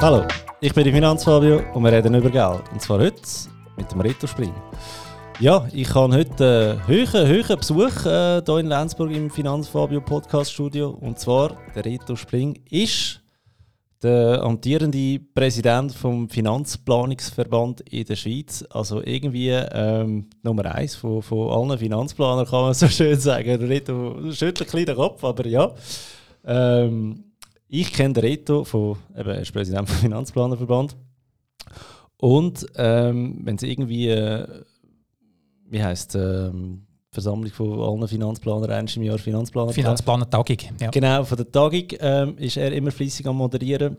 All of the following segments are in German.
Hallo, ich bin der Finanzfabio und wir reden über Geld. Und zwar heute mit dem Reto Spring. Ja, ich habe heute einen hohen, hohen Besuch äh, hier in Lenzburg im Finanzfabio Podcast Studio. Und zwar, der Reto Spring ist der amtierende Präsident vom Finanzplanungsverband in der Schweiz. Also irgendwie ähm, Nummer eins von, von allen Finanzplanern, kann man so schön sagen. Reto schüttelt ein bisschen den Kopf, aber ja. Ähm, ich kenne den Reto von, eben, er ist Präsident vom Finanzplanerverband. Und ähm, wenn es irgendwie, äh, wie heisst ähm, Versammlung von allen Finanzplanern eins im Jahr Finanzplaner Finanzplaner-Tagung, ja. Genau, von der Tagung ähm, ist er immer fließig am Moderieren.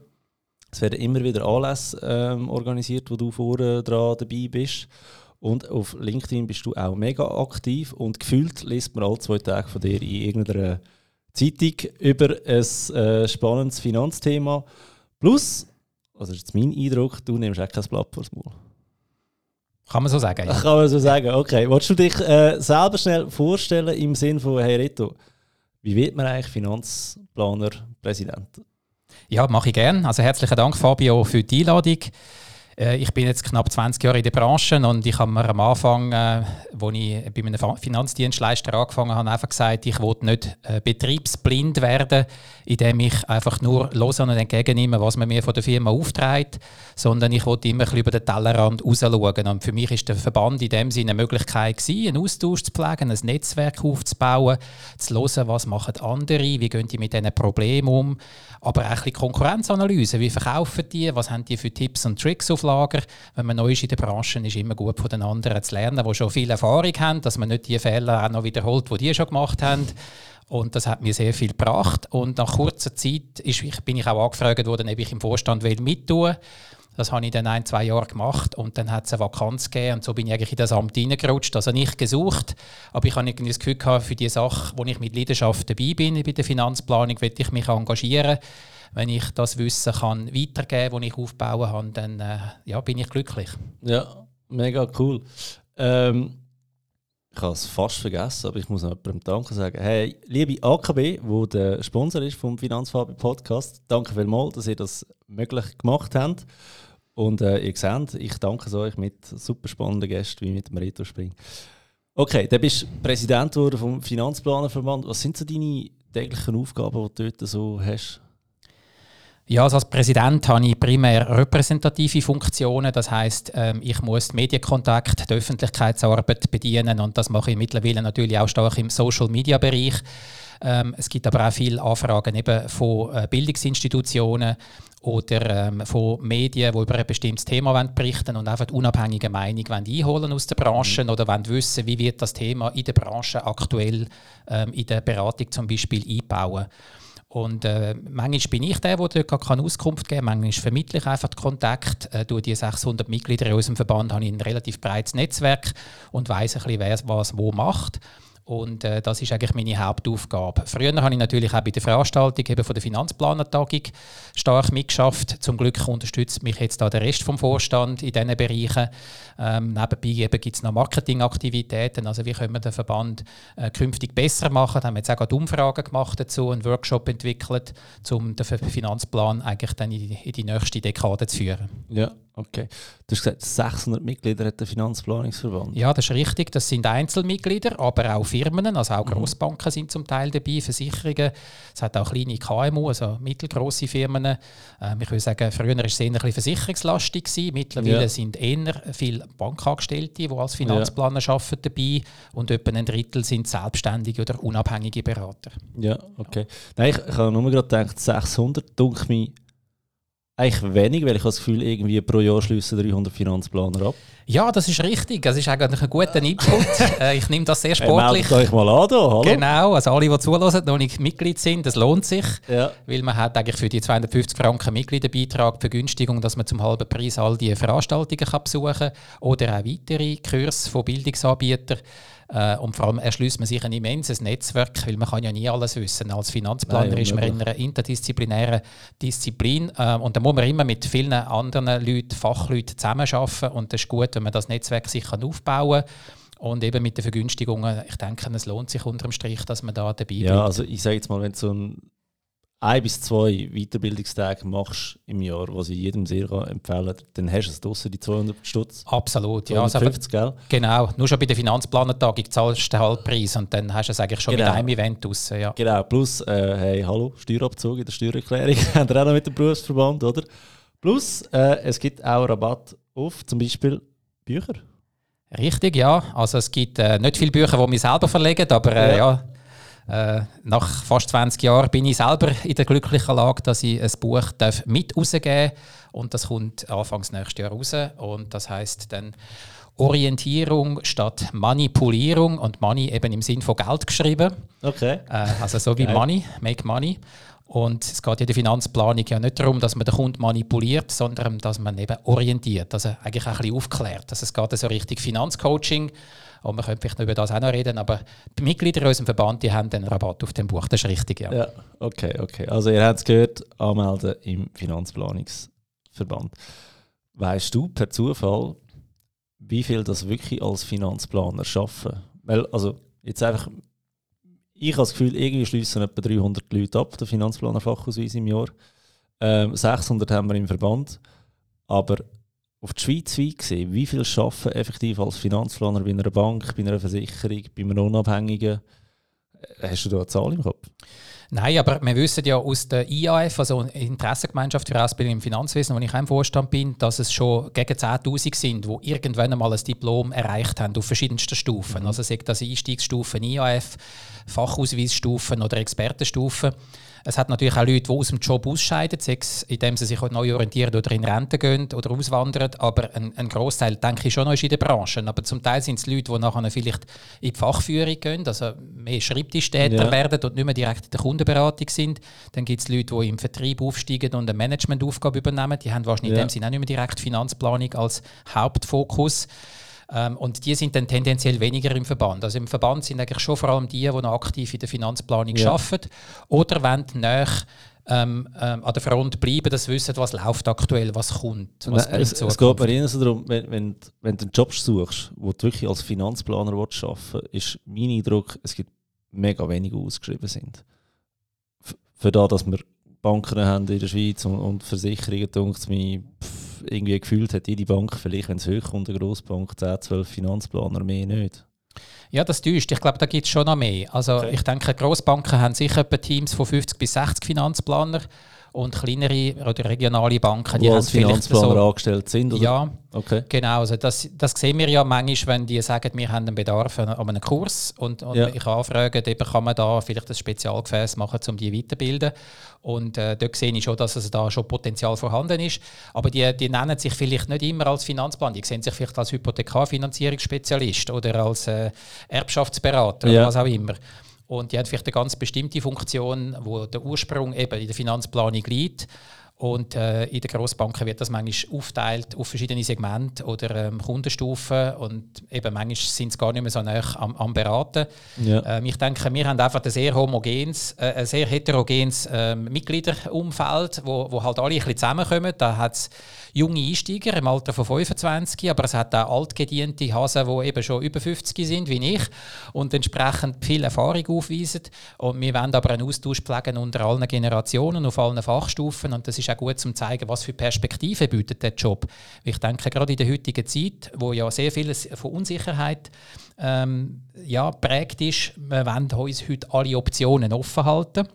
Es werden immer wieder Anlässe ähm, organisiert, wo du vorne dran dabei bist. Und auf LinkedIn bist du auch mega aktiv und gefühlt liest man alle zwei Tage von dir in irgendeiner Zeitung über ein äh, spannendes Finanzthema. Plus, also das ist mein Eindruck, du nimmst auch kein Blatt vors Maul. Kann man so sagen? Ja. Kann man so sagen, okay. Wolltest du dich äh, selber schnell vorstellen im Sinne von, hey Reto, wie wird man eigentlich Finanzplaner Präsident? Ja, mache ich gerne. Also herzlichen Dank, Fabio, für die Einladung. Äh, ich bin jetzt knapp 20 Jahre in der Branche und ich habe mir am Anfang, äh, wo ich bei einem Finanzdienstleister angefangen habe, einfach gesagt, ich wollte nicht äh, betriebsblind werden, indem ich einfach nur los und entgegennehme, was man mir von der Firma aufträgt, sondern ich wollte immer ein über den Tellerrand rausschauen. Und für mich ist der Verband in dem Sinne eine Möglichkeit gewesen, einen Austausch zu pflegen, ein Netzwerk aufzubauen, zu hören, was machen andere, wie gehen die mit diesen Problemen um, aber auch ein bisschen Konkurrenzanalyse, wie verkaufen die, was haben die für Tipps und Tricks auf Lager. Wenn man neu ist in der Branche, ist es immer gut von den anderen zu lernen, die schon viel Erfahrung haben, dass man nicht die Fehler auch noch wiederholt, die die schon gemacht haben. Und das hat mir sehr viel gebracht. Und nach kurzer Zeit ist, bin ich auch angefragt worden, ob ich im Vorstand will mittun das habe ich dann ein, zwei Jahre gemacht und dann hat es eine Vakanz gegeben und so bin ich eigentlich in das Amt reingerutscht. Also nicht gesucht, aber ich habe das Gefühl gehabt, für die Sache, wo ich mit Leidenschaft dabei bin, bei der Finanzplanung, will ich mich engagieren wenn ich das Wissen kann weitergeben das ich aufbauen kann, dann äh, ja, bin ich glücklich. Ja, mega cool. Ähm, ich habe es fast vergessen, aber ich muss noch jemandem Danke sagen. Hey, liebe AKB, wo der Sponsor ist vom Finanzfabi Podcast, danke vielmals, dass ihr das möglich gemacht habt. Und äh, ihr seht, ich danke euch mit super spannenden Gästen wie mit dem Reto Spring. Okay, dann bist du Präsident vom Finanzplanerverband. Was sind so deine täglichen Aufgaben, die du dort so hast? Ja, also als Präsident habe ich primär repräsentative Funktionen. Das heißt, ähm, ich muss Medienkontakt, die Öffentlichkeitsarbeit bedienen und das mache ich mittlerweile natürlich auch stark im Social-Media-Bereich. Ähm, es gibt aber auch viele Anfragen eben von äh, Bildungsinstitutionen oder ähm, von Medien, die über ein bestimmtes Thema berichten und einfach die unabhängige Meinung einholen aus der Branche mhm. oder wissen, wie wird das Thema in der Branche aktuell in der Beratung zum Beispiel einbauen. Und äh, manchmal bin ich der, der dort keine Auskunft geben kann. Manchmal vermittle ich einfach Kontakt. Äh, durch die 600 Mitglieder aus dem Verband habe ich ein relativ breites Netzwerk und weiß ein bisschen, wer was wo macht. Und äh, das ist eigentlich meine Hauptaufgabe. Früher habe ich natürlich auch bei der Veranstaltung eben von der Finanzplanertagung stark mitgeschafft. Zum Glück unterstützt mich jetzt da der Rest vom Vorstand in diesen Bereichen. Ähm, nebenbei gibt es noch Marketingaktivitäten. Also wie können wir den Verband äh, künftig besser machen? Da haben wir jetzt auch gerade Umfragen gemacht dazu, einen Workshop entwickelt, um den Finanzplan eigentlich dann in die, in die nächste Dekade zu führen. Ja, Okay. Du hast gesagt, 600 Mitglieder hat der Finanzplanungsverband. Ja, das ist richtig. Das sind Einzelmitglieder, aber auch Firmen, also auch mhm. Grossbanken sind zum Teil dabei, Versicherungen. Es hat auch kleine KMU, also mittelgroße Firmen. Ähm, ich würde sagen, früher war es eher ein bisschen versicherungslastig. Gewesen. Mittlerweile ja. sind eher viele Bankangestellte, die als Finanzplaner ja. arbeiten, dabei und etwa ein Drittel sind selbstständige oder unabhängige Berater. Ja, okay. Nein, ich, ich habe nur gerade gedacht, 600 dunkel mich eigentlich wenig, weil ich habe das Gefühl, irgendwie pro Jahr schließen 300 Finanzplaner ab. Ja, das ist richtig. Das ist eigentlich ein guter Input. Äh, ich nehme das sehr sportlich. Hey, euch mal an, da, hallo? Genau, also alle, die zuhören, noch nicht Mitglied sind, das lohnt sich. Ja. Weil man hat eigentlich für die 250 Franken Mitgliederbeitrag Vergünstigung, dass man zum halben Preis all die Veranstaltungen kann besuchen kann oder auch weitere Kurse von Bildungsanbietern. Äh, und vor allem erschließt man sich ein immenses Netzwerk, weil man kann ja nie alles wissen. Als Finanzplaner Nein, ist man in einer interdisziplinären Disziplin äh, und da muss man immer mit vielen anderen Leuten, Fachleuten zusammenarbeiten und das ist gut, wenn man das Netzwerk sich aufbauen kann. Und eben mit den Vergünstigungen, ich denke, es lohnt sich unterm Strich, dass man da dabei ja, bleibt. Ja, also ich sage jetzt mal, wenn so ein ein bis zwei Weiterbildungstage machst im Jahr, was ich jedem sehr empfehlen kann, dann hast du es draussen, die 200 Stutz. Absolut, ja. 250, also, Genau, nur schon bei der Finanzplanertagung zahlst du den Halbpreis und dann hast du es eigentlich schon genau. mit einem Event draussen. Ja. Genau, plus, äh, hey, hallo, Steuerabzug in der Steuererklärung, haben wir auch noch mit dem Berufsverband, oder? Plus, äh, es gibt auch Rabatt auf zum Beispiel Bücher. Richtig, ja. Also es gibt äh, nicht viele Bücher, die wir selber verlegen, aber äh, ja. äh, nach fast 20 Jahren bin ich selber in der glücklichen Lage, dass ich ein Buch darf mit rausgeben darf. Und das kommt anfangs nächstes Jahr raus. Und das heißt dann Orientierung statt Manipulierung und Money eben im Sinn von Geld geschrieben. Okay. Äh, also so wie Money, Make Money. Und es geht in der Finanzplanung ja nicht darum, dass man den Kunden manipuliert, sondern dass man eben orientiert, also eigentlich auch ein bisschen aufklärt. Also es geht so richtig Finanzcoaching und wir können vielleicht über das auch noch reden, aber die Mitglieder in unserem Verband die haben den Rabatt auf dem Buch, das ist richtig, ja. Ja, okay, okay. Also ihr habt es gehört, anmelden im Finanzplanungsverband. Weißt du per Zufall, wie viel das wirklich als Finanzplaner schaffen? Weil, also jetzt einfach ich habe das Gefühl, irgendwie schließen etwa 300 Leute ab, der Finanzplaner-Fachausweis im Jahr. Ähm, 600 haben wir im Verband. Aber auf die Schweiz weit gesehen, wie viel arbeiten effektiv als Finanzplaner bei einer Bank, bei einer Versicherung, bei einem Unabhängigen? Äh, hast du da eine Zahl im Kopf? Nein, aber wir wissen ja aus der IAF, also Interessengemeinschaft für Ausbildung im Finanzwesen, wo ich auch im Vorstand bin, dass es schon gegen 10.000 sind, die irgendwann einmal ein Diplom erreicht haben auf verschiedensten Stufen. Mhm. Also sagt das Einstiegsstufen IAF, Fachausweisstufen oder Expertenstufen. Es hat natürlich auch Leute, die aus dem Job ausscheiden, indem sie sich neu orientieren oder in Rente gehen oder auswandern. Aber ein, ein Großteil, denke ich, schon noch ist in der Branche. Aber zum Teil sind es Leute, die nachher vielleicht in die Fachführung gehen, also mehr Schreibtischtäter ja. werden und nicht mehr direkt in der Kundenberatung sind. Dann gibt es Leute, die im Vertrieb aufsteigen und eine Managementaufgabe übernehmen. Die haben wahrscheinlich ja. in dem Sinne auch nicht mehr direkt Finanzplanung als Hauptfokus. Ähm, und die sind dann tendenziell weniger im Verband. Also im Verband sind eigentlich schon vor allem die, die noch aktiv in der Finanzplanung ja. arbeiten oder wenn näher ähm, ähm, an der Front bleiben, dass wissen, was läuft aktuell, was kommt. Was Nein, es, es geht mir eher so darum, wenn, wenn, wenn du einen Job suchst, wo du wirklich als Finanzplaner arbeiten willst, ist mein Eindruck, es gibt mega wenige ausgeschrieben sind. F für das, dass wir Banken haben in der Schweiz und, und Versicherungen, mir, pff, irgendwie gefühlt hat jede Bank, vielleicht wenn es hochkommt, eine Grossbank, 10, 12 Finanzplaner, mehr nicht. Ja, das täuscht. Ich glaube, da gibt es schon noch mehr. Also okay. ich denke, Grossbanken haben sicher etwa Teams von 50 bis 60 Finanzplanern und kleinere oder regionale Banken, die Wo als Finanzplaner so, angestellt sind? Oder? Ja, okay. genau. Also das, das sehen wir ja manchmal, wenn die sagen, wir haben einen Bedarf an einem Kurs und, und ja. ich anfrage, eben kann man da vielleicht ein Spezialgefäß machen, um die weiterzubilden. Und äh, dort sehe ich schon, dass also da schon Potenzial vorhanden ist. Aber die, die nennen sich vielleicht nicht immer als Finanzplan, die sehen sich vielleicht als Hypothekarfinanzierungsspezialist oder als äh, Erbschaftsberater ja. oder was auch immer. Und die hat vielleicht eine ganz bestimmte Funktion, wo der Ursprung eben in der Finanzplanung liegt. Und äh, in den Grossbanken wird das manchmal aufteilt auf verschiedene Segmente oder ähm, Kundenstufen. Und eben manchmal sind es gar nicht mehr so nah am, am Beraten. Ja. Ähm, ich denke, wir haben einfach ein sehr homogenes, äh, ein sehr heterogenes äh, Mitgliederumfeld, wo, wo halt alle ein bisschen zusammenkommen. Da hat junge Einsteiger im Alter von 25, aber es hat auch altgediente Hasen, die eben schon über 50 sind, wie ich, und entsprechend viel Erfahrung aufweisen. Und wir wollen aber einen Austausch pflegen unter allen Generationen, auf allen Fachstufen. Und das ist auch gut, um zu zeigen, was für Perspektiven bietet der Job. Ich denke, gerade in der heutigen Zeit, wo ja sehr vieles von Unsicherheit ähm, ja, prägt ist, wir wollen uns heute alle Optionen offen halten.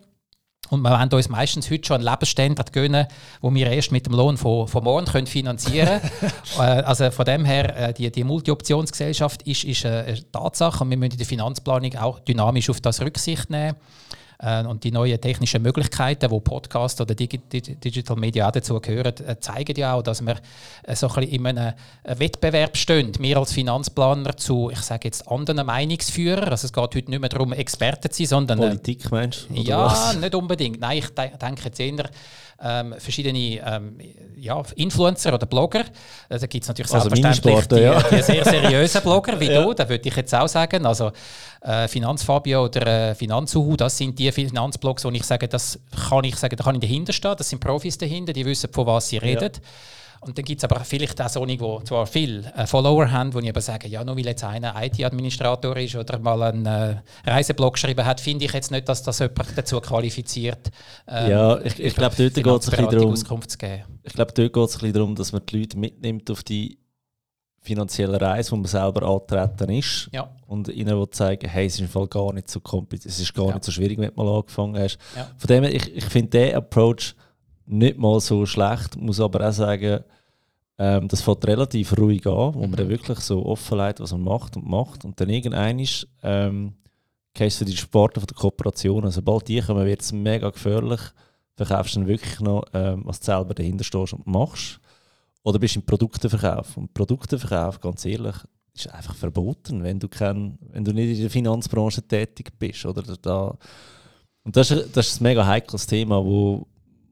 Und wir wollen uns meistens heute schon einen Lebensstandard gönnen, wo wir erst mit dem Lohn von, von morgen können finanzieren können. Äh, also von dem her, äh, die, die Multi-Optionsgesellschaft ist, ist eine Tatsache und wir müssen in der Finanzplanung auch dynamisch auf das Rücksicht nehmen. Äh, und die neuen technischen Möglichkeiten, wo Podcast oder Digital Media auch dazu gehören, äh, zeigen ja auch, dass wir äh, so ein bisschen in einem Wettbewerb stehen. Wir als Finanzplaner zu, ich sage jetzt, anderen Meinungsführern. Also es geht heute nicht mehr darum, Experten zu sein, sondern... Politik, meinst du? Ja, was? nicht unbedingt. Nein, ich denke jetzt eher ähm, verschiedene ähm, ja, Influencer oder Blogger. Äh, da gibt es natürlich also selbstverständlich die, ja. die, sehr seriösen Blogger wie ja. du, da würde ich jetzt auch sagen. Also äh, Finanzfabio oder äh, Finanzuhu, das sind die Finanzblogs, wo ich sage, das kann ich sagen, da kann ich dahinter stehen. Das sind Profis dahinter, die wissen, von was sie reden. Ja. Und dann gibt es aber vielleicht auch solche, die zwar viele äh, Follower haben, die aber sagen, ja, nur weil jetzt einer IT-Administrator ist oder mal einen äh, Reiseblog geschrieben hat, finde ich jetzt nicht, dass das jemand dazu qualifiziert, ähm, Ja, ich, ich glaube, dort geht es ein darum, ich glaube, dort geht es ein bisschen darum, dass man die Leute mitnimmt auf die finanzielle Reise, wo man selber antreten ist ja. und ihnen will zeigen, hey, es ist im Fall gar nicht so kompliziert, es ist gar ja. nicht so schwierig, wenn du mal angefangen hast. Ja. Von dem her, ich, ich finde den Approach nicht mal so schlecht, muss aber auch sagen, ähm, das fängt relativ ruhig an, wo man dann mhm. wirklich so offenlegt, was man macht und macht und dann irgendein ist, ähm, kennst du die Sporten von der Kooperation, also sobald die kommen, wird es mega gefährlich, verkaufst du dann wirklich noch, ähm, was du selber dahinter stehst und machst oder bist du im Produkteverkauf. Und Produkteverkauf, ganz ehrlich, ist einfach verboten, wenn du, kein, wenn du nicht in der Finanzbranche tätig bist. Oder da. Und das ist, das ist ein mega heikles Thema, wo,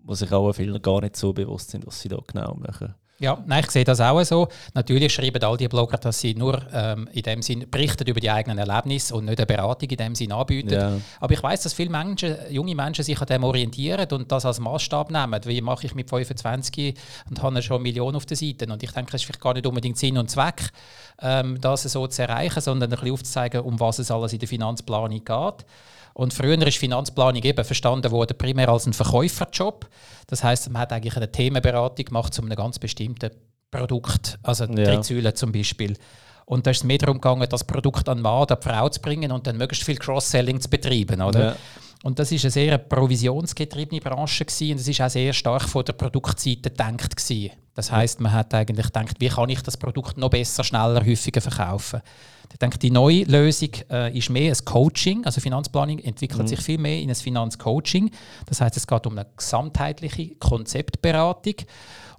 wo sich auch viele gar nicht so bewusst sind, was sie da genau machen. Ja, nein, ich sehe das auch so. Natürlich schreiben all die Blogger, dass sie nur ähm, in dem Sinn berichten über die eigenen Erlebnisse und nicht eine Beratung in dem Sinn anbieten. Ja. Aber ich weiß, dass viele Menschen, junge Menschen sich an dem orientieren und das als Maßstab nehmen. Wie mache ich mit 25 und habe schon Millionen auf der Seite? Und ich denke, es ist vielleicht gar nicht unbedingt Sinn und Zweck, ähm, das so zu erreichen, sondern ein bisschen aufzuzeigen, um was es alles in der Finanzplanung geht. Und früher ist Finanzplanung eben verstanden worden primär als ein Verkäuferjob. Das heißt, man hat eigentlich eine Themenberatung gemacht zu einem ganz bestimmten Produkt, also ja. Drittsäule zum Beispiel. Und da ist es mehr darum gegangen, das Produkt an Mann oder Frau zu bringen und dann möglichst viel Cross-Selling zu betreiben. Oder? Ja. Und das ist eine sehr provisionsgetriebene Branche gewesen, und es ist auch sehr stark von der Produktseite gedacht gewesen. Das heißt, man hat eigentlich gedacht, wie kann ich das Produkt noch besser, schneller, häufiger verkaufen? Ich denke, die neue Lösung äh, ist mehr ein Coaching. Also Finanzplanung entwickelt mhm. sich viel mehr in ein Finanzcoaching. Das heißt, es geht um eine gesamtheitliche Konzeptberatung.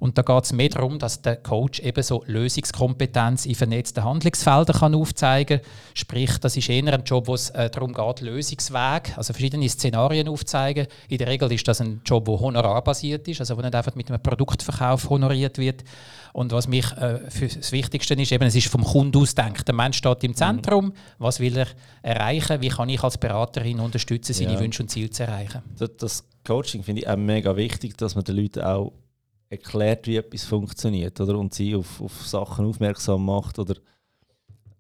Und da geht es mehr darum, dass der Coach eben so Lösungskompetenz in vernetzten Handlungsfeldern kann aufzeigen kann. Sprich, das ist eher ein Job, wo es äh, darum geht, Lösungswege, also verschiedene Szenarien aufzeigen. In der Regel ist das ein Job, der honorarbasiert ist, also wo nicht einfach mit einem Produktverkauf honoriert wird. Und was mich äh, für das Wichtigste ist, eben, es ist vom Kunden aus denkt. Der Mensch steht im mhm. Zentrum. Mhm. Was will er erreichen? Wie kann ich als Beraterin unterstützen, seine ja. Wünsche und Ziele zu erreichen? Das, das Coaching finde ich auch mega wichtig, dass man den Leuten auch erklärt, wie etwas funktioniert oder? und sie auf, auf Sachen aufmerksam macht. Oder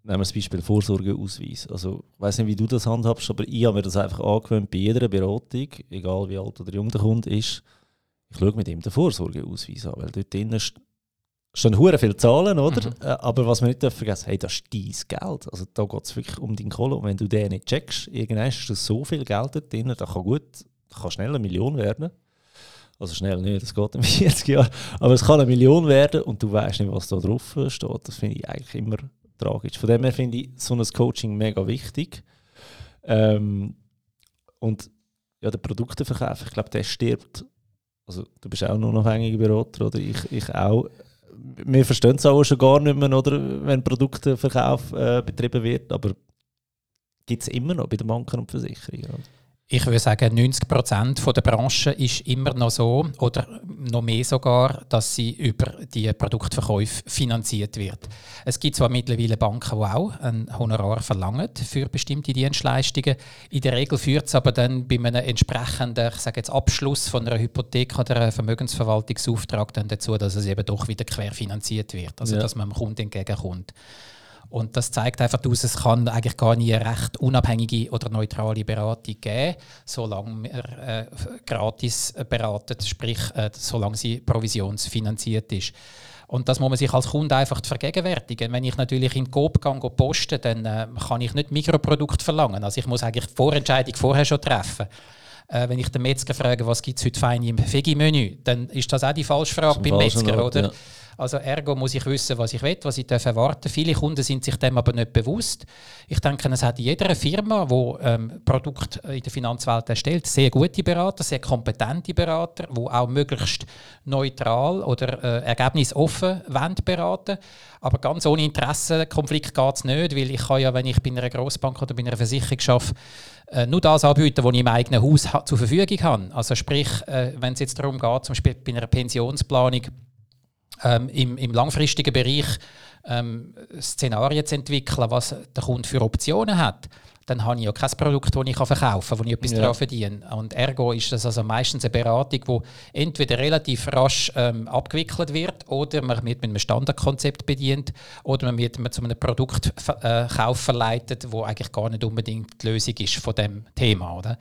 nehmen wir das Beispiel Vorsorgeausweis. Also, ich weiß nicht, wie du das handhabst, aber ich habe mir das einfach angewöhnt bei jeder Beratung, egal wie alt oder jung der Kunde ist, ich schaue mit ihm den Vorsorgeausweis an, weil dort drinnen stehen hure viele Zahlen, oder? Mhm. Äh, aber was wir nicht dürfen vergessen, hey, das ist dein Geld. Also da geht es wirklich um deinen Kohle. Und wenn du den nicht checkst, irgendwann ist das so viel Geld dort drin, das kann gut, das kann schnell eine Million werden. Also schnell nicht, das geht in 40 Jahren. Aber es kann eine Million werden und du weißt nicht, was da drauf steht. Das finde ich eigentlich immer tragisch. Von dem her finde ich so ein Coaching mega wichtig. Ähm, und ja, der Produkteverkauf, ich glaube, der stirbt. Also du bist auch nur noch unabhängiger Berater, oder? Ich, ich auch. Wir verstehen es auch schon gar nicht mehr, oder, wenn Produkteverkauf äh, betrieben wird, aber gibt es immer noch bei den Banken und Versicherungen. Oder? Ich würde sagen, 90 Prozent der Branche ist immer noch so oder noch mehr sogar, dass sie über die Produktverkäufe finanziert wird. Es gibt zwar mittlerweile Banken, die auch ein Honorar verlangen für bestimmte Dienstleistungen. In der Regel führt es aber dann bei einem entsprechenden, ich sage jetzt Abschluss von einer Hypothek oder einem Vermögensverwaltungsauftrag dann dazu, dass es eben doch wieder querfinanziert wird, also ja. dass man dem Kunden entgegenkommt. Und das zeigt einfach aus, es kann eigentlich gar nie eine recht unabhängige oder neutrale Beratung geben, solange wir äh, gratis beraten, sprich, äh, solange sie provisionsfinanziert ist. Und das muss man sich als Kunde einfach vergegenwärtigen. Wenn ich natürlich in Coop gehe, posten, dann äh, kann ich nicht Mikroprodukt verlangen. Also ich muss eigentlich die Vorentscheidung vorher schon treffen. Äh, wenn ich den Metzger frage, was gibt es heute fein im Veggie-Menü, dann ist das auch die falsche Frage beim Metzger, oder? Ja. Also ergo muss ich wissen, was ich will, was ich darf erwarten Viele Kunden sind sich dem aber nicht bewusst. Ich denke, es hat jede Firma, die ähm, Produkte in der Finanzwelt erstellt, sehr gute Berater, sehr kompetente Berater, die auch möglichst neutral oder äh, ergebnisoffen beraten aber ganz ohne Interessenkonflikt geht es nicht, weil ich kann ja, wenn ich bei einer Grossbank oder bei einer Versicherung arbeite, äh, nur das anbieten, was ich im eigenen Haus zur Verfügung habe. Also sprich, äh, wenn es jetzt darum geht, zum Beispiel bei einer Pensionsplanung, ähm, im, im, langfristigen Bereich ähm, Szenarien zu entwickeln, was der Kunde für Optionen hat, dann habe ich ja kein Produkt, das ich verkaufen kann, wo ich etwas ja. daran verdiene. Und ergo ist das also meistens eine Beratung, die entweder relativ rasch ähm, abgewickelt wird oder man wird mit einem Standardkonzept bedient oder man wird zu einem Produktkauf äh, verleitet, wo eigentlich gar nicht unbedingt die Lösung ist von dem Thema. Oder?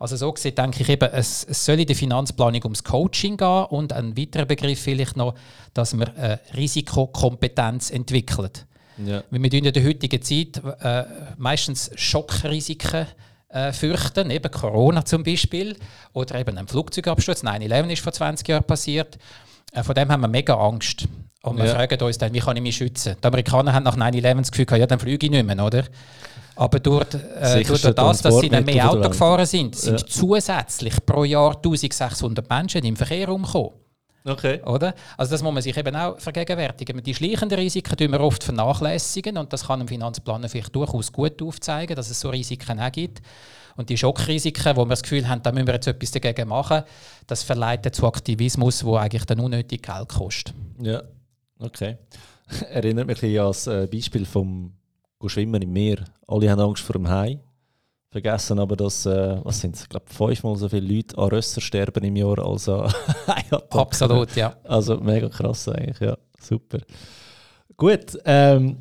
Also so gesehen denke ich eben, es, es soll in der Finanzplanung ums Coaching gehen und ein weiterer Begriff vielleicht noch, dass man eine Risikokompetenz entwickelt. Ja. Weil wir in der heutigen Zeit äh, meistens Schockrisiken äh, fürchten, eben Corona zum Beispiel oder eben ein Flugzeugabsturz. 9-11 ist vor 20 Jahren passiert. Äh, von dem haben wir mega Angst. Und wir ja. fragen uns dann, wie kann ich mich schützen? Die Amerikaner haben nach 9-11 das Gefühl, ja, dann fliege ich nicht mehr, oder? Aber durch, äh, durch das, dass sie dann mehr Auto gefahren sind, sind ja. zusätzlich pro Jahr 1600 Menschen im Verkehr umgekommen. Okay. Oder? Also das muss man sich eben auch vergegenwärtigen. Die schleichenden Risiken tun wir oft vernachlässigen und das kann ein Finanzplaner vielleicht durchaus gut aufzeigen, dass es so Risiken auch gibt. Und die Schockrisiken, wo wir das Gefühl haben, da müssen wir jetzt etwas dagegen machen, das verleitet zu Aktivismus, wo eigentlich dann unnötig Geld kostet. Ja, okay. Erinnert mich ein an das äh, Beispiel vom Schwimmen im Meer. Alle haben Angst vor dem Hai. Vergessen aber, dass, äh, was sind es, ich glaube, fünfmal so viele Leute an Rösser sterben im Jahr als an Absolut, ja. Also mega krass eigentlich, ja. Super. Gut, ähm,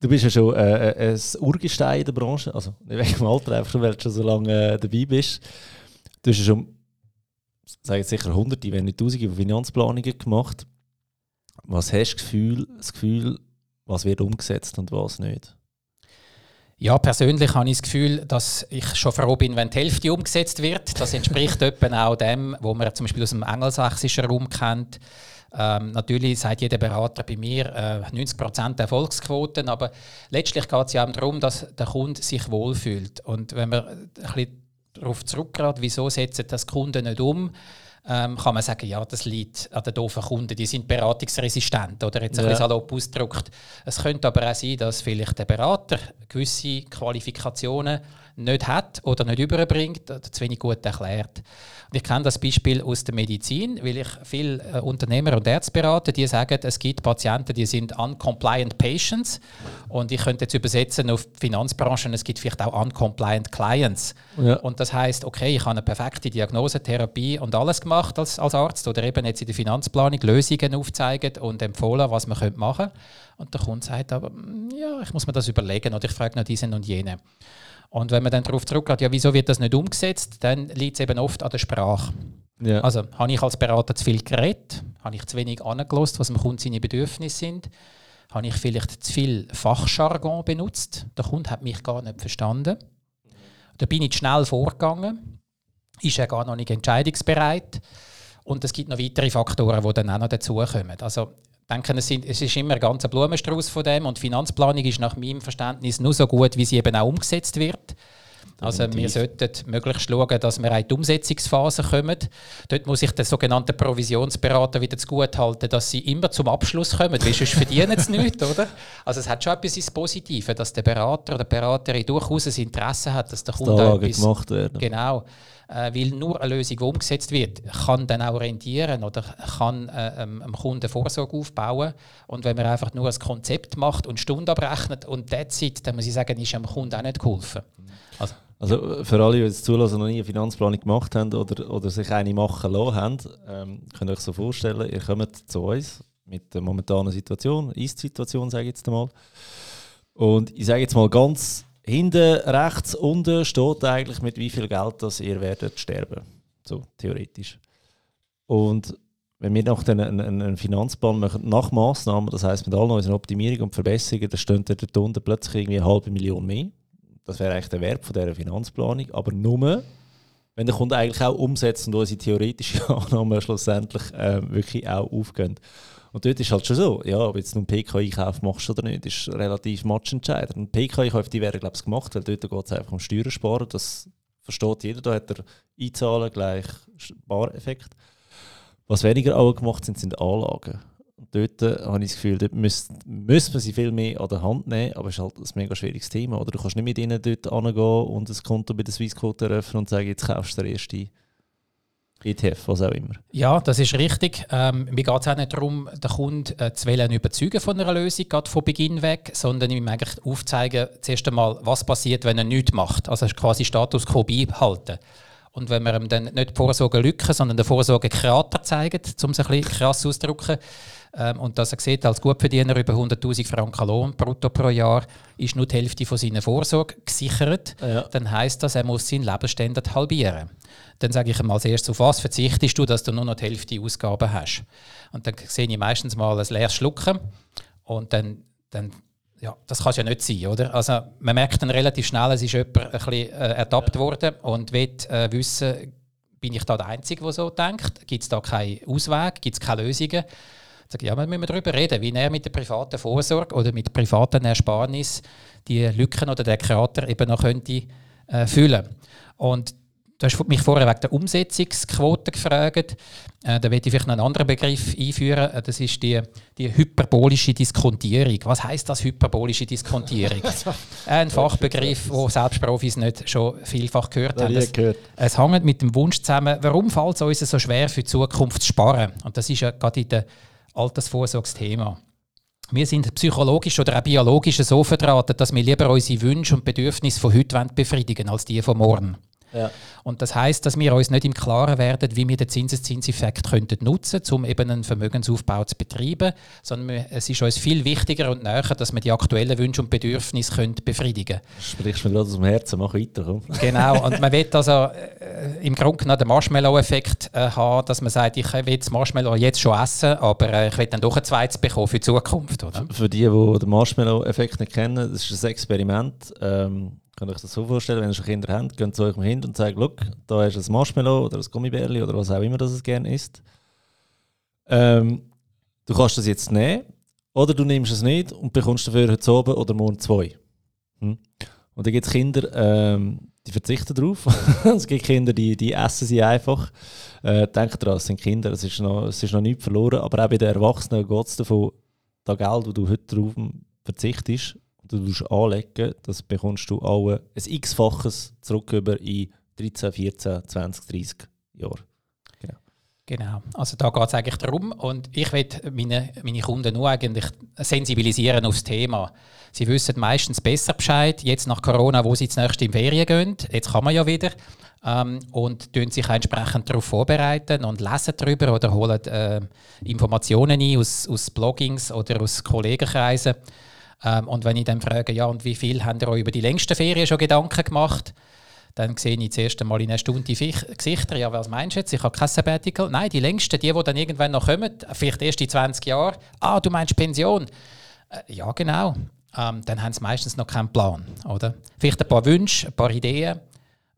du bist ja schon äh, äh ein Urgestein in der Branche, also nicht wegen dem Alter, einfach schon, weil du schon so lange äh, dabei bist. Du hast ja schon, sage ich sicher hunderte, wenn nicht tausende von Finanzplanungen gemacht. Was hast du Gefühl, das Gefühl, was wird umgesetzt und was nicht? Ja, persönlich habe ich das Gefühl, dass ich schon froh bin, wenn die Hälfte umgesetzt wird. Das entspricht etwa auch dem, was man zum Beispiel aus dem angelsächsischen Raum kennt. Ähm, natürlich sagt jeder Berater bei mir äh, 90% Erfolgsquoten, aber letztlich geht es ja darum, dass der Kunde sich wohlfühlt. Und wenn man ein bisschen darauf zurückgeht, wieso setzen das Kunden nicht um, ähm, kann man sagen, ja, das liegt an den doofen Kunden, die sind beratungsresistent oder jetzt ein ja. bisschen salopp ausgedrückt. Es könnte aber auch sein, dass vielleicht der Berater gewisse Qualifikationen nicht hat oder nicht überbringt oder zu wenig gut erklärt. Und ich kenne das Beispiel aus der Medizin, weil ich viele äh, Unternehmer und Ärzte berate, die sagen, es gibt Patienten, die sind uncompliant patients und ich könnte jetzt übersetzen auf die Finanzbranche, es gibt vielleicht auch uncompliant clients. Ja. Und das heißt, okay, ich habe eine perfekte Diagnose, Therapie und alles gemacht als, als Arzt oder eben jetzt in der Finanzplanung Lösungen aufzeigen und empfohlen, was man machen könnte. Und der Kunde sagt aber, mm, ja, ich muss mir das überlegen oder ich frage noch diesen und jene. Und wenn man dann darauf zurückgeht, ja, wieso wird das nicht umgesetzt, dann liegt es eben oft an der Sprache. Ja. Also habe ich als Berater zu viel geredet, habe ich zu wenig angelost, was dem Kunden seine Bedürfnisse sind, habe ich vielleicht zu viel Fachjargon benutzt, der Kunde hat mich gar nicht verstanden. Da bin ich schnell vorgegangen, ist er gar noch nicht entscheidungsbereit und es gibt noch weitere Faktoren, die dann auch noch dazukommen. Also denke, es, sind, es ist immer ein ganzer Blumenstrauß von dem und Finanzplanung ist nach meinem Verständnis nur so gut, wie sie eben auch umgesetzt wird. Also wir sollten möglichst schauen, dass wir in die Umsetzungsphase kommen. Dort muss ich den sogenannten Provisionsberater wieder halten, dass sie immer zum Abschluss kommen, weil sonst verdienen sie nichts, oder? Also es hat schon etwas ins Positive, dass der Berater oder die Beraterin durchaus ein Interesse hat, dass der Kunde da etwas... gemacht werden. Genau. Äh, weil nur eine Lösung, die umgesetzt wird, kann dann auch rentieren oder kann äh, ähm, dem Kunden Vorsorge aufbauen. Und wenn man einfach nur ein Konzept macht und Stunden abrechnet und sieht, dann muss ich sagen, ist dem Kunden auch nicht geholfen. Also, also für alle, die jetzt zulassen, noch nie eine Finanzplanung gemacht haben oder, oder sich eine machen lassen haben, ähm, könnt ihr euch so vorstellen, ihr kommt zu uns mit der momentanen Situation, Ist-Situation, sage ich jetzt einmal. Und ich sage jetzt mal ganz Hinten rechts unten steht eigentlich, mit wie viel Geld das ihr werdet sterben. So theoretisch. Und wenn wir noch einen, einen, Finanzplan machen, nach Massnahmen, das heißt mit all unseren Optimierungen und Verbesserungen, dann steht dort unten plötzlich irgendwie eine halbe Million mehr. Das wäre eigentlich der Wert von dieser Finanzplanung. Aber nur, wenn der Kunde eigentlich auch umsetzt und unsere theoretischen Annahmen schlussendlich äh, wirklich auch aufgehen. Und dort ist halt schon so, ja, ob jetzt einen PK-Einkauf machst oder nicht, ist relativ matchentscheidend. Ein PK-Einkauf, die werden, glaube ich, gemacht, weil dort geht es einfach um Steuern sparen. Das versteht jeder. Da hat er Einzahlen gleich Spareffekt. Was weniger auch gemacht sind, sind Anlagen. Und dort äh, habe ich das Gefühl, dort müsste müsst man sie viel mehr an der Hand nehmen, aber es ist halt ein mega schwieriges Thema. Oder du kannst nicht mit ihnen dort angehen und ein Konto bei der Swissquote eröffnen und sagen, jetzt kaufst du den ersten ETF, was auch immer. Ja, das ist richtig. Ähm, mir geht es auch nicht darum, den Kunden äh, zu wollen, überzeugen von einer Lösung, gerade von Beginn weg, sondern ihm eigentlich aufzeigen, zuerst einmal, was passiert, wenn er nichts macht. Also quasi Status quo beibehalten. Und wenn wir ihm dann nicht die Vorsorgelücke, sondern den Vorsorgekrater zeigen, um es ein bisschen krass auszudrücken, ähm, und dass er sieht, als Gutverdiener über 100'000 Franken Lohn brutto pro Jahr ist nur die Hälfte von seiner Vorsorge gesichert, ja. dann heißt das, er muss seinen Lebensstandard halbieren. Dann sage ich ihm als erstes, auf was verzichtest du, dass du nur noch die Hälfte Ausgaben hast. Und dann sehe ich meistens mal ein leeres Schlucken und dann, dann ja, das kann es ja nicht sein, oder? Also man merkt dann relativ schnell, es ist jemand ein bisschen äh, ertappt worden und will äh, wissen, bin ich da der Einzige, der so denkt? Gibt es da keinen Ausweg? Gibt es keine Lösungen? Sage, ja, wir müssen darüber reden, wie er mit der privaten Vorsorge oder mit der privaten Ersparnis die Lücken oder den Krater eben noch könnte äh, füllen. Und Du hast mich vorher wegen der Umsetzungsquote gefragt. Äh, da werde ich vielleicht noch einen anderen Begriff einführen. Äh, das ist die, die hyperbolische Diskontierung. Was heißt das, hyperbolische Diskontierung? Ein Fachbegriff, den selbst Profis nicht schon vielfach gehört haben. Es, gehört. es hängt mit dem Wunsch zusammen, warum fällt es uns so schwer, für die Zukunft zu sparen? Und das ist ja gerade in der Altersvorsorgsthema. Wir sind psychologisch oder auch biologisch so verdrahtet, dass wir lieber unsere Wünsche und Bedürfnisse von heute befriedigen als die von morgen. Ja. Und das heißt, dass wir uns nicht im Klaren werden, wie wir den Zinseszinseffekt könnten nutzen, um eben einen Vermögensaufbau zu betreiben, sondern es ist uns viel wichtiger und näher, dass wir die aktuellen Wünsche und Bedürfnisse können befriedigen können. Sprichst mir gerade aus dem Herzen, mach weiter. Komm. Genau, und man will also äh, im Grunde genommen den Marshmallow-Effekt äh, haben, dass man sagt, ich will das Marshmallow jetzt schon essen, aber äh, ich will dann doch ein zweites bekommen für die Zukunft. Oder? Für die, die den Marshmallow-Effekt nicht kennen, das ist ein Experiment. Ähm, Könnt ihr euch das so vorstellen, wenn ihr schon Kinder habt, gehen zu eurem Kind und sagen, look, da du ein Marshmallow oder ein Gummibärli oder was auch immer das es gerne isst. Ähm, du kannst das jetzt nehmen oder du nimmst es nicht und bekommst dafür heute oben oder morgen zwei. Hm? Und dann gibt es Kinder, ähm, die verzichten darauf. es gibt Kinder, die, die essen sie einfach. Äh, denkt daran, es sind Kinder, es ist, noch, es ist noch nichts verloren. Aber auch bei den Erwachsenen geht es davon, das Geld, das du heute darauf verzichtest, du anlegen, das bekommst du alle ein x-faches zurück über in 13, 14, 20, 30 Jahren. Genau. Also da geht es eigentlich darum und ich will meine, meine Kunden nur eigentlich sensibilisieren aufs Thema. Sie wissen meistens besser Bescheid, jetzt nach Corona, wo sie zunächst in Ferien gehen, jetzt kann man ja wieder, ähm, und tun sich entsprechend darauf vorbereiten und lesen darüber oder holen äh, Informationen ein aus, aus Bloggings oder aus Kollegenkreisen ähm, und wenn ich dann frage, ja, und wie viel habt ihr euch über die längsten Ferien schon Gedanken gemacht? Dann sehe ich zuerst einmal in einer Stunde die Gesichter. Ja, was meinst du jetzt? Ich habe kein Sabbatical. Nein, die längsten, die, die dann irgendwann noch kommen, vielleicht erst in 20 Jahren. Ah, du meinst Pension? Äh, ja, genau. Ähm, dann haben sie meistens noch keinen Plan. Oder? Vielleicht ein paar Wünsche, ein paar Ideen.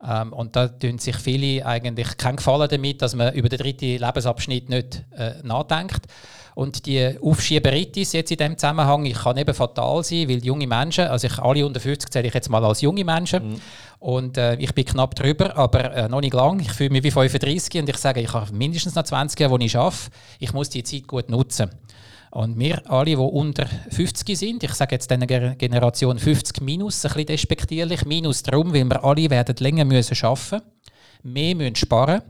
Ähm, und da tun sich viele eigentlich keinen Gefallen damit, dass man über den dritten Lebensabschnitt nicht äh, nachdenkt. Und die Aufschieberitis jetzt in diesem Zusammenhang ich kann eben fatal sein, weil junge Menschen, also ich, alle unter 50 zähle ich jetzt mal als junge Menschen. Mhm. Und äh, ich bin knapp drüber, aber äh, noch nicht lang. Ich fühle mich wie 35 und ich sage, ich habe mindestens noch 20 Jahre, wo ich arbeite. Ich muss die Zeit gut nutzen. Und wir alle, die unter 50 sind, ich sage jetzt eine Generation 50 minus, ein bisschen despektierlich, minus darum, weil wir alle werden länger müssen arbeiten mehr müssen sparen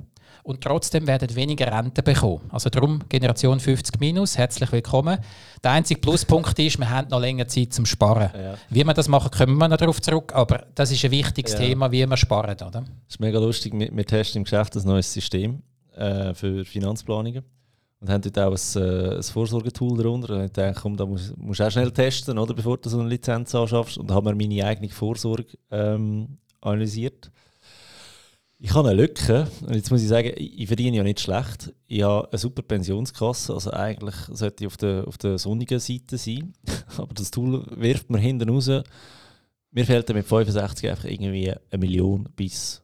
und trotzdem werden weniger Rente bekommen. Also darum Generation 50 minus, herzlich willkommen. Der einzige Pluspunkt ist, wir haben noch länger Zeit zum Sparen. Ja. Wie wir das machen, kommen wir noch darauf zurück, aber das ist ein wichtiges ja. Thema, wie wir sparen. Oder? Das ist mega lustig, wir, wir testen im Geschäft ein neues System äh, für Finanzplanungen und haben dort auch ein, äh, ein Vorsorgetool darunter. Und ich dachte, komm, da musst du auch schnell testen, oder, bevor du so eine Lizenz anschaffst. Und da haben wir meine eigene Vorsorge ähm, analysiert. Ich habe eine Lücke und jetzt muss ich sagen, ich verdiene ja nicht schlecht. Ich habe eine super Pensionskasse, also eigentlich sollte ich auf der, auf der sonnigen Seite sein. Aber das Tool wirft mir hinten raus. Mir fehlt mit 65 einfach irgendwie eine Million bis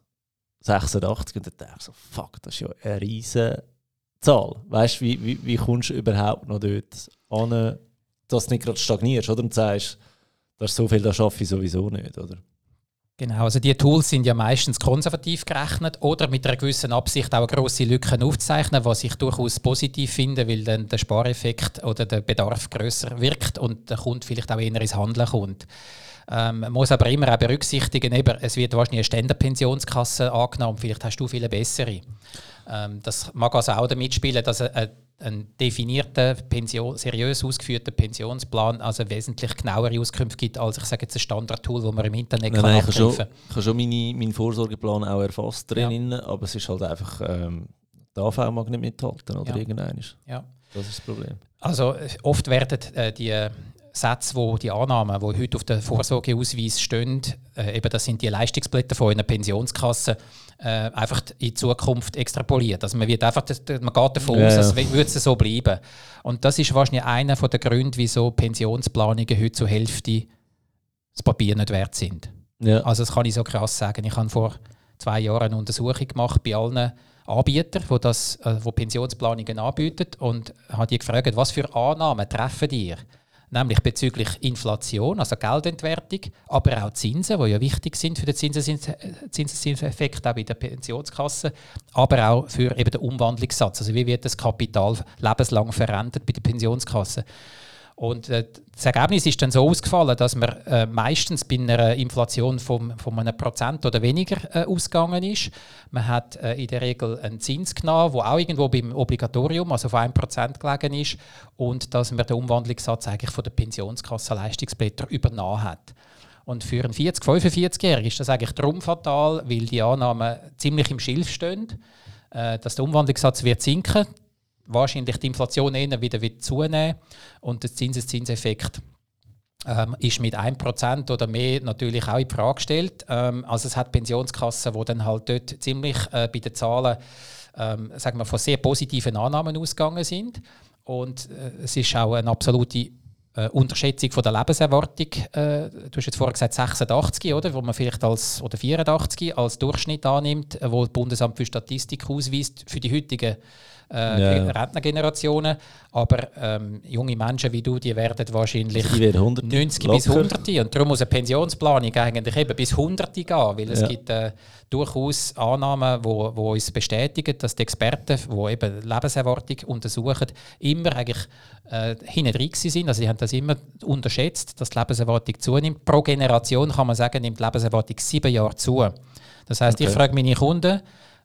86 und dann denke ich so, fuck, das ist ja eine riesige Zahl. Weißt du, wie, wie, wie kommst du überhaupt noch dort an, dass du nicht gerade stagnierst oder? und sagst, das ist so viel, das schaffe ich sowieso nicht, oder? Genau, also die Tools sind ja meistens konservativ gerechnet oder mit einer gewissen Absicht auch grosse Lücken aufzeichnen, was ich durchaus positiv finde, weil dann der Spareffekt oder der Bedarf größer wirkt und der Kunde vielleicht auch eher ins Handeln kommt. Ähm, man muss aber immer auch berücksichtigen, eben, es wird wahrscheinlich eine Ständerpensionskasse angenommen, vielleicht hast du viele bessere. Ähm, das mag also auch damit spielen, dass ein, ein definierter, Pension, seriös ausgeführter Pensionsplan also wesentlich genauere Auskünfte gibt, als ich sage jetzt ein Standardtool, das man im Internet nein, kann nein, abrufen ich habe schon, ich habe schon meine, meinen Vorsorgeplan auch erfasst drin, ja. aber es ist halt einfach, ähm, der AV mag nicht mithalten oder ja. irgendein. Ja. Das ist das Problem. Also oft werden äh, die Sätze, wo die Annahmen, die heute auf dem Vorsorgeausweis stehen, äh, eben das sind die Leistungsblätter von einer Pensionskasse, äh, einfach in Zukunft extrapoliert. Also man, wird einfach, man geht davon ja, aus, ja. würde es so bleiben. Und das ist wahrscheinlich einer der Gründe, wieso Pensionsplanungen heute zur Hälfte das Papier nicht wert sind. Ja. Also das kann ich so krass sagen. Ich habe vor zwei Jahren eine Untersuchung gemacht bei allen Anbietern, die, das, äh, wo Pensionsplanungen anbieten und habe die gefragt, was für Annahmen treffen ihr? Nämlich bezüglich Inflation, also Geldentwertung, aber auch Zinsen, die ja wichtig sind für den Zinseszinseffekt auch bei der Pensionskasse, aber auch für eben den Umwandlungssatz. Also wie wird das Kapital lebenslang verändert bei der Pensionskasse? Und äh, das Ergebnis ist dann so ausgefallen, dass man äh, meistens bei einer Inflation von, von einem Prozent oder weniger äh, ausgegangen ist. Man hat äh, in der Regel einen Zins genommen, der auch irgendwo beim Obligatorium, also von 1% gelegen ist, und dass man den Umwandlungssatz eigentlich von der Pensionskasse Leistungsblätter übernommen hat. Und für einen 40-, 45-Jährigen ist das eigentlich drum fatal, weil die Annahmen ziemlich im Schilf stehen, äh, dass der Umwandlungssatz wird sinken wahrscheinlich die Inflation eher wieder zunehmen und der Zinseszinseffekt ähm, ist mit 1% oder mehr natürlich auch in Frage gestellt. Ähm, also es hat Pensionskassen, die dann halt dort ziemlich äh, bei den Zahlen ähm, sagen wir, von sehr positiven Annahmen ausgegangen sind. Und äh, es ist auch eine absolute äh, Unterschätzung von der Lebenserwartung. Äh, du hast jetzt vorher gesagt 86, oder? Wo man vielleicht als, oder 84 als Durchschnitt annimmt, äh, wo das Bundesamt für Statistik ausweist für die heutigen äh, ja. Rentnergenerationen. Aber ähm, junge Menschen wie du, die werden wahrscheinlich die werden 100 90 locker. bis 100. Und darum muss eine Pensionsplanung eigentlich eben bis 100 gehen, weil es ja. gibt äh, durchaus Annahmen, die wo, wo uns bestätigen, dass die Experten, die eben Lebenserwartung untersuchen, immer eigentlich äh, hinten sind. Also sie haben das immer unterschätzt, dass die Lebenserwartung zunimmt. Pro Generation kann man sagen, nimmt die Lebenserwartung sieben Jahre zu. Das heißt, okay. ich frage meine Kunden,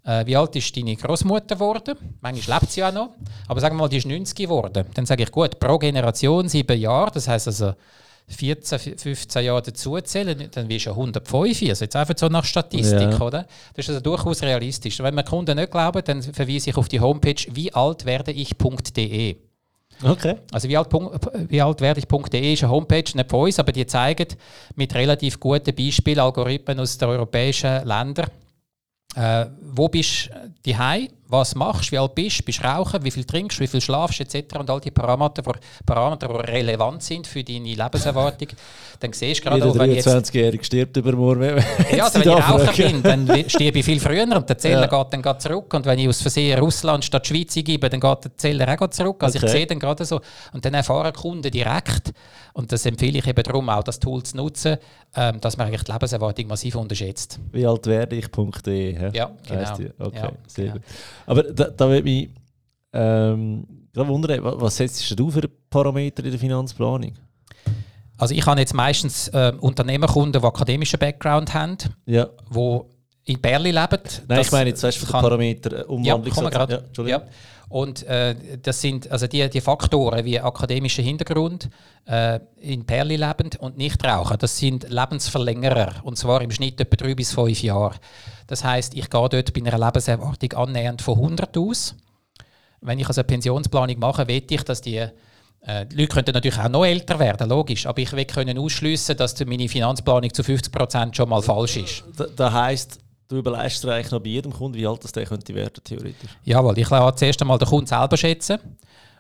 äh, wie alt ist deine Großmutter geworden? Manchmal lebt sie ja noch. Aber sagen wir mal, die ist 90 geworden. Dann sage ich, gut, pro Generation sieben Jahre, das heißt also 14, 15 Jahre dazuzählen, dann wirst du 105. Also jetzt einfach so nach Statistik, ja. oder? Das ist also durchaus realistisch. Wenn mir Kunden nicht glauben, dann verweise ich auf die Homepage wiealtwerde-ich.de. Okay. Also wie alt, wie alt werde ich.de ist eine Homepage, nicht von uns, aber die zeigen mit relativ guten Beispielen Algorithmen aus den europäischen Ländern, äh, wo bist du daheim? Was machst du? Wie alt bist du? Bist du rauchen? Wie viel trinkst du? Wie viel schlafst? Etc. Und all die Parameter, die, Parameter, die relevant sind für deine Lebenserwartung. Dann siehst du gerade wenn 23-Jährige stirbt übermorgen. Ja, also wenn ich Raucher bin, dann stirbe ich viel früher und der Zähler ja. geht dann geht zurück. Und wenn ich aus Versehen Russland statt Schweiz gebe, dann geht der Zähler auch zurück. Also okay. ich sehe dann gerade so. Und dann erfahren Kunden direkt, und das empfehle ich eben darum auch, das Tool zu nutzen, ähm, dass man eigentlich die Lebenserwartung massiv unterschätzt. Wie alt werde ich.de? Ja, genau. Okay, ja, sehr genau. gut. Aber da, da würde mich ähm, wundern, was setzt du für Parameter in der Finanzplanung? Also ich habe jetzt meistens äh, Unternehmerkunden, die akademischen Background haben, ja. wo in Berlin leben. Nein, ich meine jetzt für den Parameter Umwandlungssatz. Ja, ja, ja. Und äh, das sind also die, die Faktoren wie akademischer Hintergrund, äh, in Perli lebend und nicht rauchen. Das sind Lebensverlängerer und zwar im Schnitt etwa drei bis fünf Jahre. Das heißt, ich gehe dort bei einer Lebenserwartung annähernd von 100 aus. Wenn ich also eine Pensionsplanung mache, will ich, dass die äh, die Leute könnten natürlich auch noch älter werden, logisch, aber ich will können ausschließen, dass meine Finanzplanung zu 50 Prozent schon mal falsch ist. Das, das heißt, Du überlegst dir eigentlich noch bei jedem Kunden, wie alt das der könnte werden, theoretisch? Jawohl, ich lasse zuerst einmal den Kunden selber schätzen.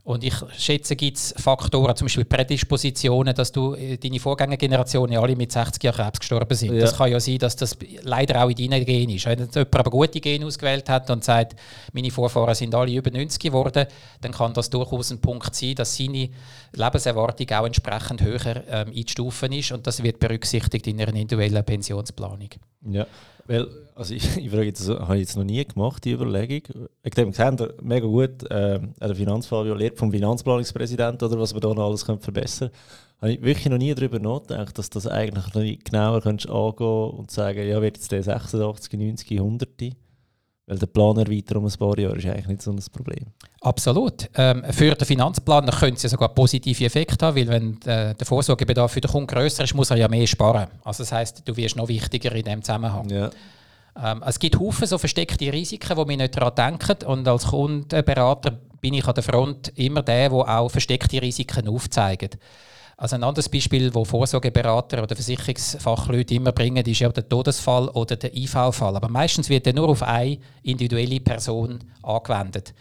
Und ich schätze, gibt es Faktoren, zum Beispiel Prädispositionen, dass du äh, deine Vorgängergenerationen alle mit 60 Jahren Krebs gestorben sind. Ja. Das kann ja sein, dass das leider auch in deinen Genen ist. Wenn jemand aber gute Gene ausgewählt hat und sagt, meine Vorfahren sind alle über 90 geworden, dann kann das durchaus ein Punkt sein, dass seine Lebenserwartung auch entsprechend höher ähm, einzustufen ist und das wird berücksichtigt in einer individuellen Pensionsplanung. Ja. Weil, also ich, ich frage jetzt, habe ich jetzt noch nie gemacht, die Überlegung. Ich habe gesehen, mega gut, äh, der Finanzfabio lehrt vom Finanzplanungspräsidenten, oder was wir da noch alles können verbessern können. habe ich wirklich noch nie darüber nachgedacht, dass das eigentlich noch genauer könntest angehen und sagen, ja, wird jetzt der 86, 90, 100? Weil der Planerweiterung um ein paar Jahre ist eigentlich nicht so ein Problem. Absolut. Ähm, für den Finanzplaner könnte es ja sogar positive Effekte haben, weil wenn äh, der Vorsorgebedarf für den Kunden grösser ist, muss er ja mehr sparen. Also das heißt, du wirst noch wichtiger in dem Zusammenhang. Ja. Ähm, es gibt Haufen so versteckte Risiken, wo wir nicht daran denken. Und als Kundenberater bin ich an der Front immer der, der auch versteckte Risiken aufzeigt. Also ein anderes Beispiel, wo Vorsorgeberater oder Versicherungsfachleute immer bringen, ist ja der Todesfall oder der IV-Fall. Aber meistens wird der nur auf eine individuelle Person angewendet.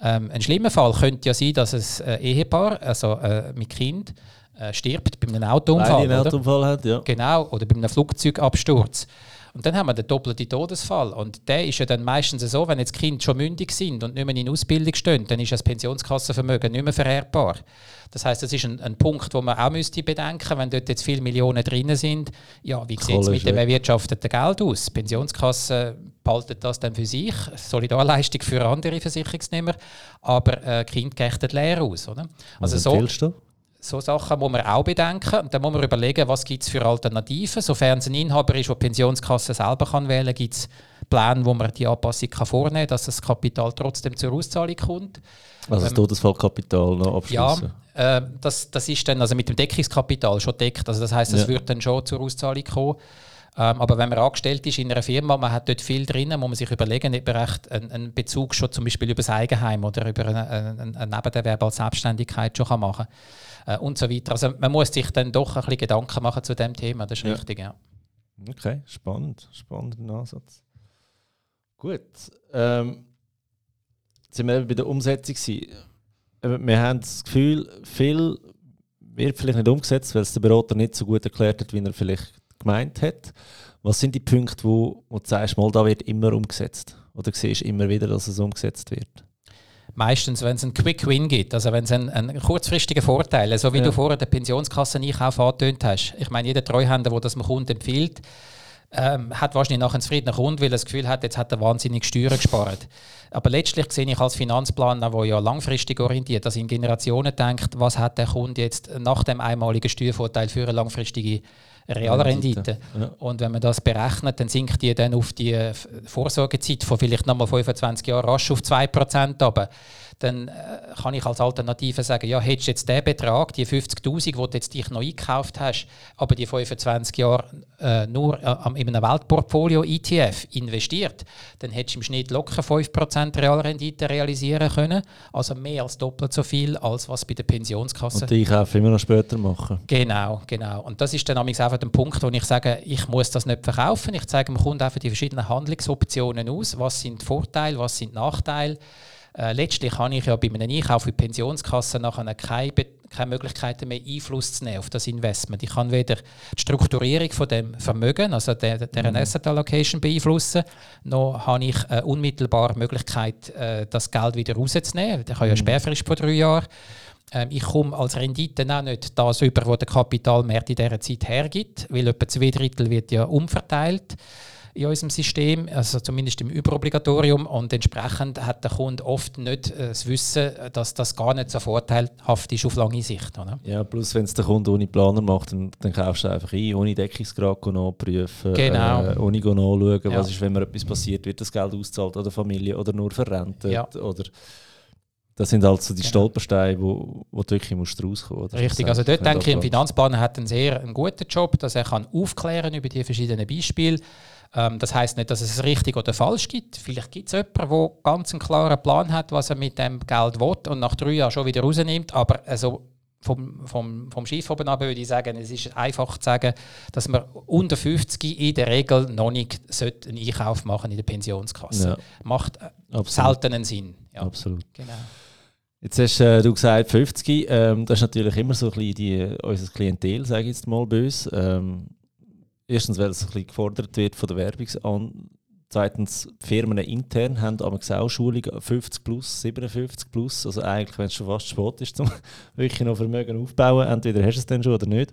Ähm, ein schlimmer Fall könnte ja sein, dass ein Ehepaar, also äh, mit Kind, äh, stirbt bei einem Autounfall. einen Autounfall hat, ja. Genau, oder bei einem Flugzeugabsturz. Und dann haben wir den doppelten Todesfall. Und der ist ja dann meistens so, wenn jetzt Kinder schon mündig sind und nicht mehr in Ausbildung stehen, dann ist das Pensionskassenvermögen nicht mehr vererbbar. Das heißt, das ist ein, ein Punkt, wo man auch müsste bedenken, wenn dort jetzt viele Millionen drin sind. Ja, wie sieht es mit dem erwirtschafteten Geld aus? Die Pensionskasse behaltet das dann für sich, Solidarleistung für andere Versicherungsnehmer, aber äh, Kind gächtet leer aus. Oder? Also so, so Sachen muss man auch bedenken. Und dann muss man überlegen, was gibt es für Alternativen. Sofern es ein Inhaber ist, der die Pensionskasse selber kann wählen kann, gibt es Pläne, wo man die Anpassung kann vornehmen kann, dass das Kapital trotzdem zur Auszahlung kommt. Also das ähm, Todesfallkapital noch abschließen? Ja, äh, das, das ist dann also mit dem Deckungskapital schon deckt. Also das heißt, es ja. wird dann schon zur Auszahlung kommen. Ähm, aber wenn man angestellt ist in einer Firma, man hat dort viel drin, muss man sich überlegen, ob man recht einen, einen Bezug schon zum Beispiel über das Eigenheim oder über einen, einen, einen Nebenerwerb als Selbstständigkeit schon kann machen kann. Äh, und so weiter. Also man muss sich dann doch ein bisschen Gedanken machen zu dem Thema, das ist ja. richtig, ja. Okay, spannend, spannender Ansatz. Gut, ähm, jetzt sind wir eben bei der Umsetzung Wir haben das Gefühl, viel wird vielleicht nicht umgesetzt, weil es der Berater nicht so gut erklärt hat, wie er vielleicht gemeint hat. Was sind die Punkte, wo, wo du sagst, mal, da wird immer umgesetzt? Oder siehst du immer wieder, dass es umgesetzt wird? Meistens, wenn es einen Quick Win gibt, also wenn es einen, einen kurzfristigen Vorteil, so wie ja. du vorher den Pensionskasseneinkauf angetönt hast. Ich meine, jeder Treuhänder, der das dem Kunden empfiehlt, ähm, hat wahrscheinlich nachher einen zufriedenen Kunden, weil er das Gefühl hat, jetzt hat er wahnsinnig Steuern gespart. Aber letztlich sehe ich als Finanzplaner, der ja langfristig orientiert, dass in Generationen denkt, was hat der Kunde jetzt nach dem einmaligen Steuervorteil für eine langfristige Realrendite. Ja. Und wenn man das berechnet, dann sinkt die dann auf die Vorsorgezeit von vielleicht nochmal 25 Jahren rasch auf 2%. Aber dann äh, kann ich als Alternative sagen, ja, hättest du jetzt den Betrag, die 50'000, die du jetzt dich noch eingekauft hast, aber die 25 Jahre äh, nur äh, in einem Weltportfolio ETF investiert, dann hättest du im Schnitt locker 5% Realrendite realisieren können, also mehr als doppelt so viel, als was bei der Pensionskasse... Und die Einkäufe immer noch später machen. Genau, genau. Und das ist dann einfach der Punkt, wo ich sage, ich muss das nicht verkaufen, ich zeige dem Kunden einfach die verschiedenen Handlungsoptionen aus, was sind Vorteile, was sind Nachteile, äh, letztlich habe ich ja bei einem Einkauf in Pensionskasse nachher keine, keine Möglichkeiten mehr Einfluss zu nehmen auf das Investment. Ich kann weder die Strukturierung von dem Vermögen, also der, der mhm. Asset Allocation beeinflussen, noch habe ich äh, unmittelbar Möglichkeit, äh, das Geld wieder rauszunehmen. Ich habe ja mhm. Sperrfrist vor drei Jahren. Ähm, ich komme als Rendite auch nicht das über, was der Kapitalmarkt in dieser Zeit hergibt, weil etwa zwei Drittel wird ja umverteilt in unserem System, also zumindest im Überobligatorium. Und entsprechend hat der Kunde oft nicht äh, das Wissen, dass das gar nicht so vorteilhaft ist auf lange Sicht. Oder? Ja, plus wenn es der Kunde ohne Planer macht, dann, dann kaufst du einfach ein, ohne Deckungsgrad nachprüfen, genau. äh, ohne nachschauen, ja. was ist, wenn mir etwas passiert, wird das Geld ausgezahlt an der Familie oder nur verrentet. Ja. Oder das sind also die genau. Stolpersteine, wo, wo du wirklich musst rauskommen musst. Richtig, also dort denke ich, ein Finanzplaner hat einen sehr einen guten Job, dass er kann aufklären über die verschiedenen Beispiele ähm, das heißt nicht, dass es richtig oder falsch gibt. Vielleicht gibt es jemanden, der ganz einen klaren Plan hat, was er mit dem Geld will und nach drei Jahren schon wieder rausnimmt. Aber also vom, vom, vom Schiff oben ab würde ich sagen, es ist einfach zu sagen, dass man unter 50 in der Regel noch nicht einen Einkauf machen in der Pensionskasse. Ja. Macht äh, selten einen Sinn. Ja. Absolut. Genau. Jetzt hast äh, du gesagt 50, ähm, das ist natürlich immer so ein bisschen die, unser Klientel, sage ich jetzt mal böse. Ähm, Erstens, weil es ein bisschen gefordert wird von der Werbung Zweitens, die Firmen intern haben aber auch Schulungen 50 plus, 57 plus. Also eigentlich, wenn es schon fast spät ist, um wirklich noch Vermögen aufzubauen, entweder hast du es dann schon oder nicht.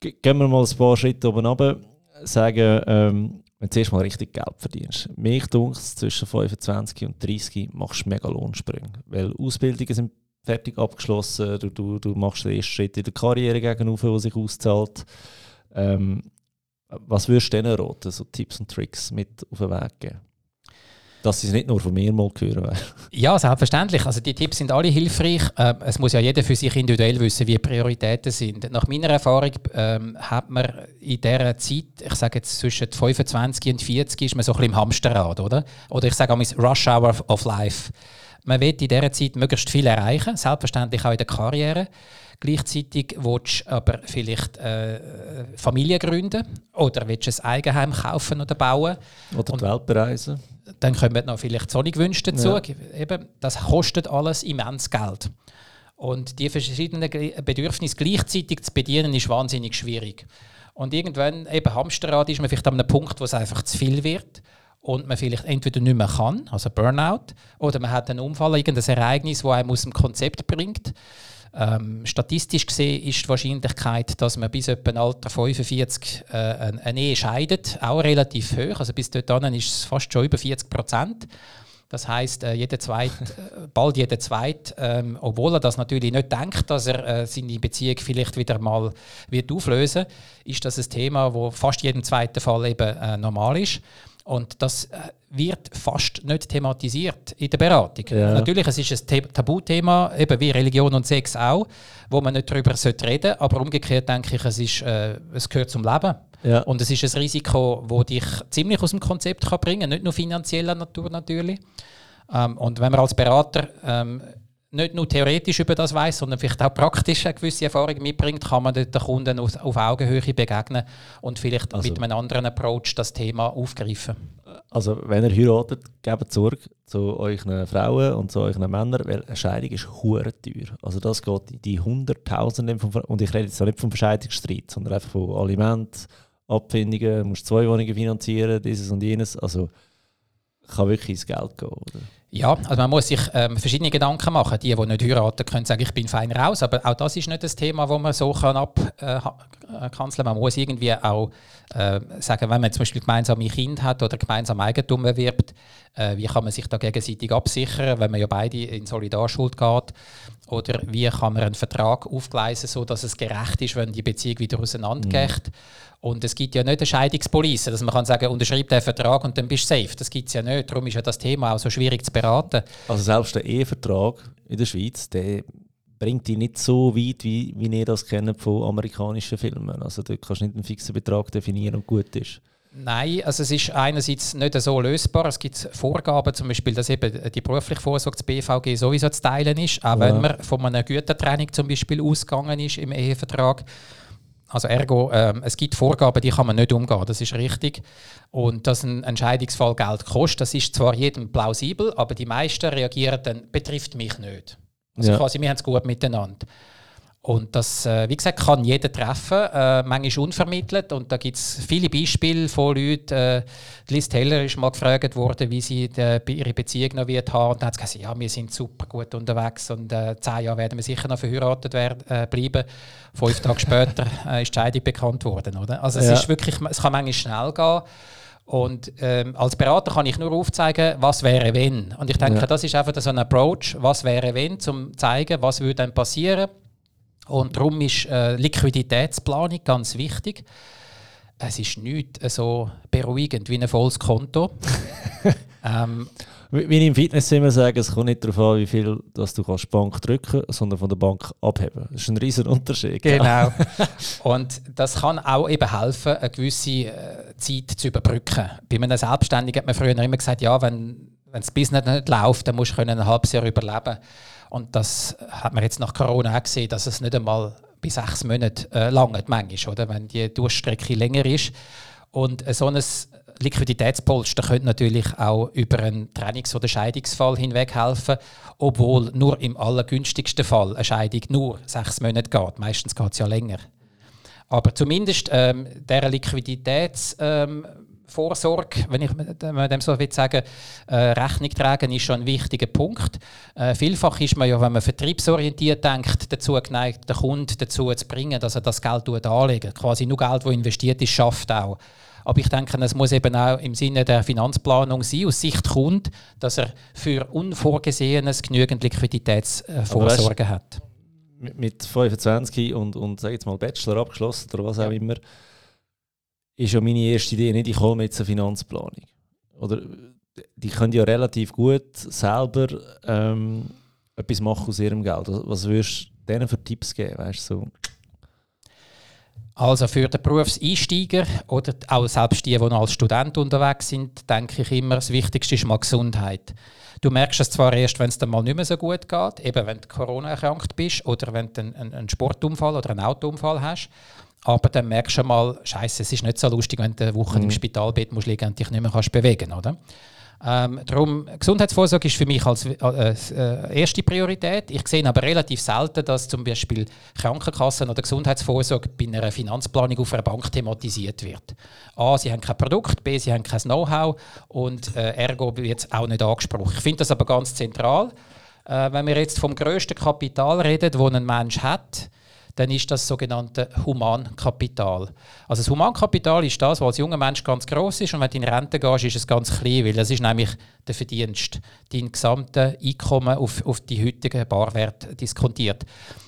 Gehen wir mal ein paar Schritte oben runter. Sagen, ähm, wenn du zuerst mal richtig Geld verdienst. Mich dunkt zwischen 25 und 30 machst du mega Lohnsprünge. Weil Ausbildungen sind fertig abgeschlossen, du, du, du machst den ersten Schritt in der Karriere gegenüber, der sich auszahlt. Ähm, was würdest du denen raten, so Tipps und Tricks mit auf den Weg geben? Dass sie es nicht nur von mir mal hören. Ja, selbstverständlich. Also die Tipps sind alle hilfreich. Ähm, es muss ja jeder für sich individuell wissen, wie Prioritäten sind. Nach meiner Erfahrung ähm, hat man in dieser Zeit, ich sage jetzt zwischen 25 und 40, ist man so ein bisschen im Hamsterrad, oder? Oder ich sage auch Rush Hour of Life. Man will in dieser Zeit möglichst viel erreichen, selbstverständlich auch in der Karriere. Gleichzeitig willst du aber vielleicht äh, Familie gründen oder willst du ein Eigenheim kaufen oder bauen. Oder die Welt bereisen. Dann kommen noch vielleicht Sonnenwünsche dazu. Ja. Eben, das kostet alles immens Geld. Und die verschiedenen Bedürfnisse gleichzeitig zu bedienen, ist wahnsinnig schwierig. Und irgendwann, eben Hamsterrad, ist man vielleicht an einem Punkt, wo es einfach zu viel wird und man vielleicht entweder nicht mehr kann, also Burnout, oder man hat einen Unfall, irgendein Ereignis, das einem aus dem Konzept bringt. Ähm, statistisch gesehen ist die Wahrscheinlichkeit, dass man bis etwa Alter 45 äh, eine Ehe scheidet, auch relativ hoch. Also bis dorthin ist es fast schon über 40 Prozent. Das heißt, äh, jeder Zweit, äh, bald jeder Zweit, ähm, obwohl er das natürlich nicht denkt, dass er äh, seine Beziehung vielleicht wieder mal wird auflösen, ist das ein Thema, wo fast jedem zweiten Fall eben äh, normal ist. Und das äh, wird fast nicht thematisiert in der Beratung. Ja. Natürlich, es ist ein Tabuthema, eben wie Religion und Sex auch, wo man nicht darüber reden sollte. Aber umgekehrt denke ich, es, ist, äh, es gehört zum Leben. Ja. Und es ist ein Risiko, das dich ziemlich aus dem Konzept kann bringen kann, nicht nur finanzieller Natur natürlich. Ähm, und wenn man als Berater ähm, nicht nur theoretisch über das weiß, sondern vielleicht auch praktisch eine gewisse Erfahrung mitbringt, kann man den Kunden auf, auf Augenhöhe begegnen und vielleicht also, mit einem anderen Approach das Thema aufgreifen. Also wenn ihr heiratet, gebt Sorge zu euren Frauen und zu euren Männern, weil eine Scheidung ist hure teuer. Also das geht in die Hunderttausende von, und ich rede jetzt nicht vom Verscheidungsstreit, sondern einfach von Aliment, Abfindungen, du musst zwei Wohnungen finanzieren, dieses und jenes. Also kann wirklich ins Geld gehen, oder? Ja, also man muss sich ähm, verschiedene Gedanken machen. Die, die nicht heiraten, können sagen, ich bin fein raus. Aber auch das ist nicht das Thema, das man so kann abkanzeln kann. Man muss irgendwie auch äh, sagen, wenn man zum Beispiel gemeinsame Kind hat oder gemeinsam Eigentum erwirbt, äh, wie kann man sich da gegenseitig absichern, wenn man ja beide in Solidarschuld geht? Oder wie kann man einen Vertrag aufgleisen, sodass es gerecht ist, wenn die Beziehung wieder auseinandergeht? Mhm. Und es gibt ja nicht eine Scheidungspolice, dass man kann sagen, unterschreib den Vertrag und dann bist du safe. Das gibt es ja nicht. Darum ist ja das Thema auch so schwierig zu beraten. Also selbst der Ehevertrag in der Schweiz, der bringt dich nicht so weit, wie, wie ihr das kennt von amerikanischen Filmen. Also da kannst du nicht einen fixen Betrag definieren und gut ist. Nein, also es ist einerseits nicht so lösbar. Es gibt Vorgaben, zum Beispiel, dass eben die berufliche Vorsorge, das BVG, sowieso zu teilen ist, auch ja. wenn man von einer Gütertrennung zum Beispiel ausgegangen ist im Ehevertrag. Also ergo, ähm, es gibt Vorgaben, die kann man nicht umgehen, das ist richtig. Und dass ein Entscheidungsfall Geld kostet, das ist zwar jedem plausibel, aber die meisten reagieren dann, betrifft mich nicht. Also ja. quasi, wir haben es gut miteinander. Und das, äh, wie gesagt, kann jeder treffen, äh, manchmal unvermittelt. Und da gibt es viele Beispiele von Leuten. Äh, Liz Taylor ist mal gefragt worden, wie sie die, ihre Beziehung noch wird haben. Und dann hat sie gesagt, ja, wir sind super gut unterwegs und äh, zehn Jahre werden wir sicher noch verheiratet werden, äh, bleiben. Fünf Tage später äh, ist die Scheidung bekannt worden. Oder? Also es, ja. ist wirklich, es kann manchmal schnell gehen. Und ähm, als Berater kann ich nur aufzeigen, was wäre wenn. Und ich denke, ja. das ist einfach so ein Approach, was wäre wenn, um zu zeigen, was würde dann passieren und darum ist äh, Liquiditätsplanung ganz wichtig. Es ist nicht so beruhigend wie ein volles Konto. ähm, wie im Fitness immer sage, es kommt nicht darauf an, wie viel dass du kannst Bank drücken sondern von der Bank abheben. Das ist ein riesiger Unterschied. Genau. Und das kann auch eben helfen, eine gewisse äh, Zeit zu überbrücken. Bei einem Selbstständigen hat man früher immer gesagt, ja, wenn, wenn das Business nicht läuft, dann musst du ein halbes Jahr überleben. Und das hat man jetzt nach Corona auch gesehen, dass es nicht einmal bis sechs Monate äh, langt, manchmal, oder? wenn die Durchstrecke länger ist. Und äh, so ein Liquiditätspolster könnte natürlich auch über einen Trennungs- oder Scheidungsfall hinweg helfen, obwohl nur im allergünstigsten Fall eine Scheidung nur sechs Monate geht. Meistens geht es ja länger. Aber zumindest ähm, der Liquiditäts... Ähm, Vorsorge, wenn ich dem so will sagen, äh, Rechnung tragen, ist schon ein wichtiger Punkt. Äh, vielfach ist man ja, wenn man vertriebsorientiert denkt, dazu geneigt, den Kunden dazu zu bringen, dass er das Geld anlegt. Quasi nur Geld, das investiert ist, schafft auch. Aber ich denke, es muss eben auch im Sinne der Finanzplanung sein, aus Sicht Kunde, dass er für Unvorgesehenes genügend Liquiditätsvorsorge hat. Mit 25 und, und sag jetzt mal Bachelor abgeschlossen oder was auch immer, ist ja meine erste Idee nicht, ich mir jetzt eine Finanzplanung. Oder die können ja relativ gut selber ähm, etwas machen aus ihrem Geld. Was würdest du denen für Tipps geben? Weißt, so? Also für den Berufseinsteiger oder auch selbst die, die noch als Student unterwegs sind, denke ich immer, das Wichtigste ist mal Gesundheit. Du merkst es zwar erst, wenn es dir mal nicht mehr so gut geht, eben wenn du Corona erkrankt bist oder wenn du einen, einen Sportunfall oder einen Autounfall hast, aber dann merkst du mal, Scheiße, es ist nicht so lustig, wenn du eine Woche mhm. im Spitalbett musst liegen und dich nicht mehr kannst bewegen, oder? Ähm, darum, Gesundheitsvorsorge ist für mich als äh, äh, erste Priorität. Ich sehe aber relativ selten, dass zum Beispiel Krankenkassen oder Gesundheitsvorsorge bei einer Finanzplanung auf einer Bank thematisiert wird. A, sie haben kein Produkt, B, sie haben kein Know-how und äh, ergo wird es auch nicht angesprochen. Ich finde das aber ganz zentral. Äh, wenn wir jetzt vom grössten Kapital reden, das ein Mensch hat, dann ist das sogenannte Humankapital. Also das Humankapital ist das, was als junger Mensch ganz groß ist und wenn du in Rente gehst, ist es ganz klein, weil das ist nämlich der Verdienst, dein gesamte Einkommen auf, auf die heutigen Barwert diskontiert.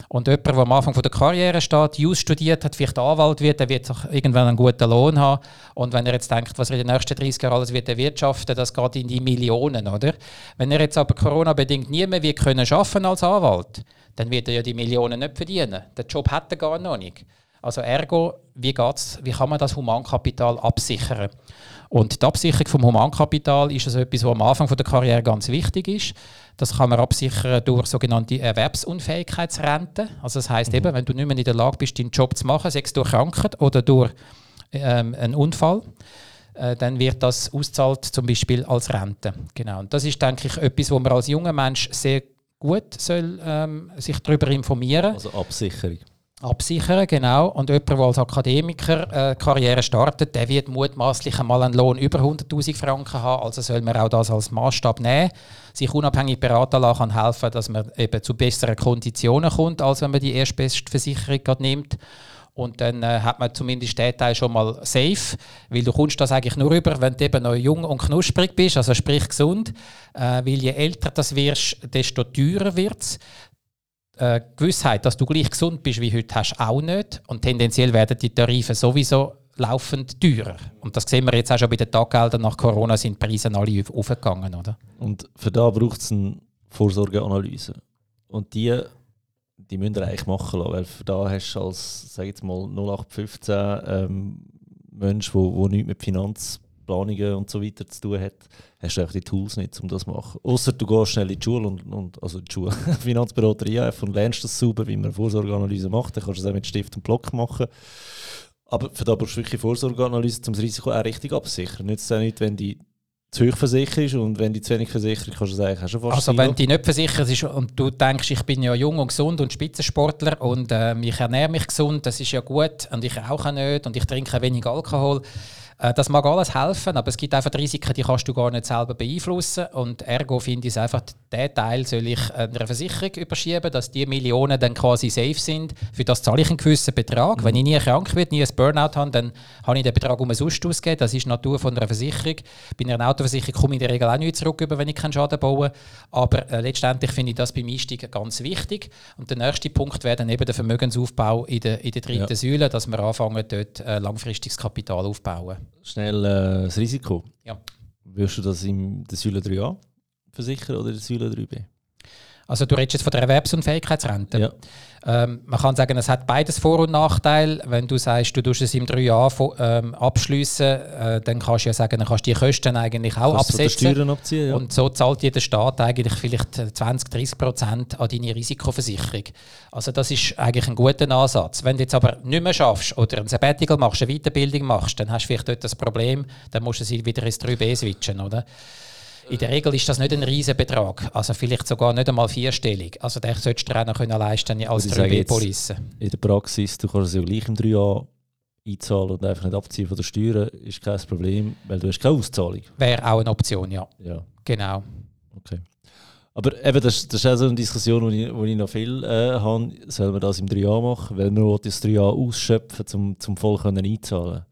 Und jemand, der am Anfang der Karriere steht, Jus studiert hat, vielleicht Anwalt wird, der wird irgendwann einen guten Lohn haben. Und wenn er jetzt denkt, was er in den nächsten 30 Jahren alles wird erwirtschaften, das geht in die Millionen, oder? Wenn er jetzt aber Corona-bedingt nie mehr wird können arbeiten als Anwalt, dann wird er ja die Millionen nicht verdienen. Den Job hat er gar noch nicht. Also ergo, wie, geht's, wie kann man das Humankapital absichern? Und die Absicherung vom Humankapital ist also etwas, was am Anfang der Karriere ganz wichtig ist. Das kann man absichern durch sogenannte Erwerbsunfähigkeitsrente. Also das heißt mhm. eben, wenn du nicht mehr in der Lage bist, deinen Job zu machen, sei es durch Krankheit oder durch ähm, einen Unfall, äh, dann wird das auszahlt zum Beispiel als Rente. Genau. Und das ist, denke ich, etwas, wo man als junger Mensch sehr gut soll, ähm, sich darüber informieren. Also Absicherung. Absichern, genau. Und jemand, der als Akademiker äh, Karriere startet, der wird mutmaßlich einmal einen Lohn über 100.000 Franken haben. Also soll man auch das als Maßstab nehmen, sich unabhängig beraten lassen, kann helfen, dass man eben zu besseren Konditionen kommt, als wenn man die erstbeste Versicherung nimmt. Und dann äh, hat man zumindest den Teil schon mal safe, weil du kommst das eigentlich nur rüber, wenn du eben noch jung und knusprig bist, also sprich gesund. Äh, weil je älter das wirst, desto teurer wird es. Äh, Gewissheit, dass du gleich gesund bist wie heute, hast auch nicht. Und tendenziell werden die Tarife sowieso laufend teurer. Und das sehen wir jetzt auch schon bei den Taggeldern. Nach Corona sind die Preise alle aufgegangen. Oder? Und für da braucht es eine Vorsorgeanalyse. Und die die müsst ihr eigentlich machen lassen, weil da hast du als, sag jetzt mal, 0815 ähm, Mensch, der wo, wo nichts mit Finanzplanungen und so weiter zu tun hat, hast du die Tools nicht, um das zu machen. Außer du gehst schnell in die Schule und, und also in die Schule, Finanzberater und lernst das sauber, wie man Vorsorgeanalyse macht. Dann kannst du das auch mit Stift und Block machen. Aber für da brauchst du wirklich Vorsorgeanalyse, um das Risiko auch richtig abzusichern. Nützt es nicht, wenn die zu hoch versichert ist und wenn die zu wenig versichert kannst du sagen, hast du fast Also wenn die nicht versichert ist und du denkst, ich bin ja jung und gesund und Spitzensportler und äh, ich ernähre mich gesund, das ist ja gut und ich rauche nicht und ich trinke wenig Alkohol, das mag alles helfen, aber es gibt einfach Risiken, die kannst du gar nicht selber beeinflussen. Und ergo finde ich es einfach, den Teil soll ich einer Versicherung überschieben, dass die Millionen dann quasi safe sind. Für das zahle ich einen gewissen Betrag. Mhm. Wenn ich nie krank werde, nie ein Burnout habe, dann habe ich den Betrag umsonst ausgegeben. Das ist die Natur von einer Versicherung. Bei einer Autoversicherung komme ich in der Regel auch nicht zurück, wenn ich keinen Schaden baue. Aber äh, letztendlich finde ich das beim Einstieg ganz wichtig. Und der nächste Punkt wäre dann eben der Vermögensaufbau in der, in der dritten ja. Säule, dass wir anfangen, dort äh, langfristiges Kapital aufzubauen schnell äh, das Risiko. Ja. Willst du das in der Säule 3a versichern oder in der Säule 3b? Also du redest jetzt von der Erwerbsunfähigkeitsrente. Ja. Ähm, man kann sagen, es hat beides Vor- und Nachteile. Wenn du sagst, du tust es im 3 ähm, abschließen, äh, dann kannst du ja sagen, dann kannst du die Kosten eigentlich auch kannst absetzen. Steuern abziehen, ja. Und so zahlt jeder Staat eigentlich vielleicht 20, 30 Prozent an deine Risikoversicherung. Also das ist eigentlich ein guter Ansatz. Wenn du jetzt aber nicht mehr schaffst oder ein Sabbatical machst, eine Weiterbildung machst, dann hast du vielleicht dort das Problem, dann musst du sie wieder ins 3B switchen, oder? In der Regel ist das nicht ein riesen Betrag, also vielleicht sogar nicht einmal vierstellig. Also den solltest du dir auch noch können leisten als 3B-Police. In der Praxis, du kannst es ja gleich im 3A einzahlen und einfach nicht abziehen von der Steuern, ist kein Problem, weil du hast keine Auszahlung. Wäre auch eine Option, ja. Ja. Genau. Okay. Aber eben, das, das ist auch so eine Diskussion, die ich, ich noch viel äh, habe. Soll man das im 3A machen? Weil man das 3A ausschöpfen, um zum voll einzahlen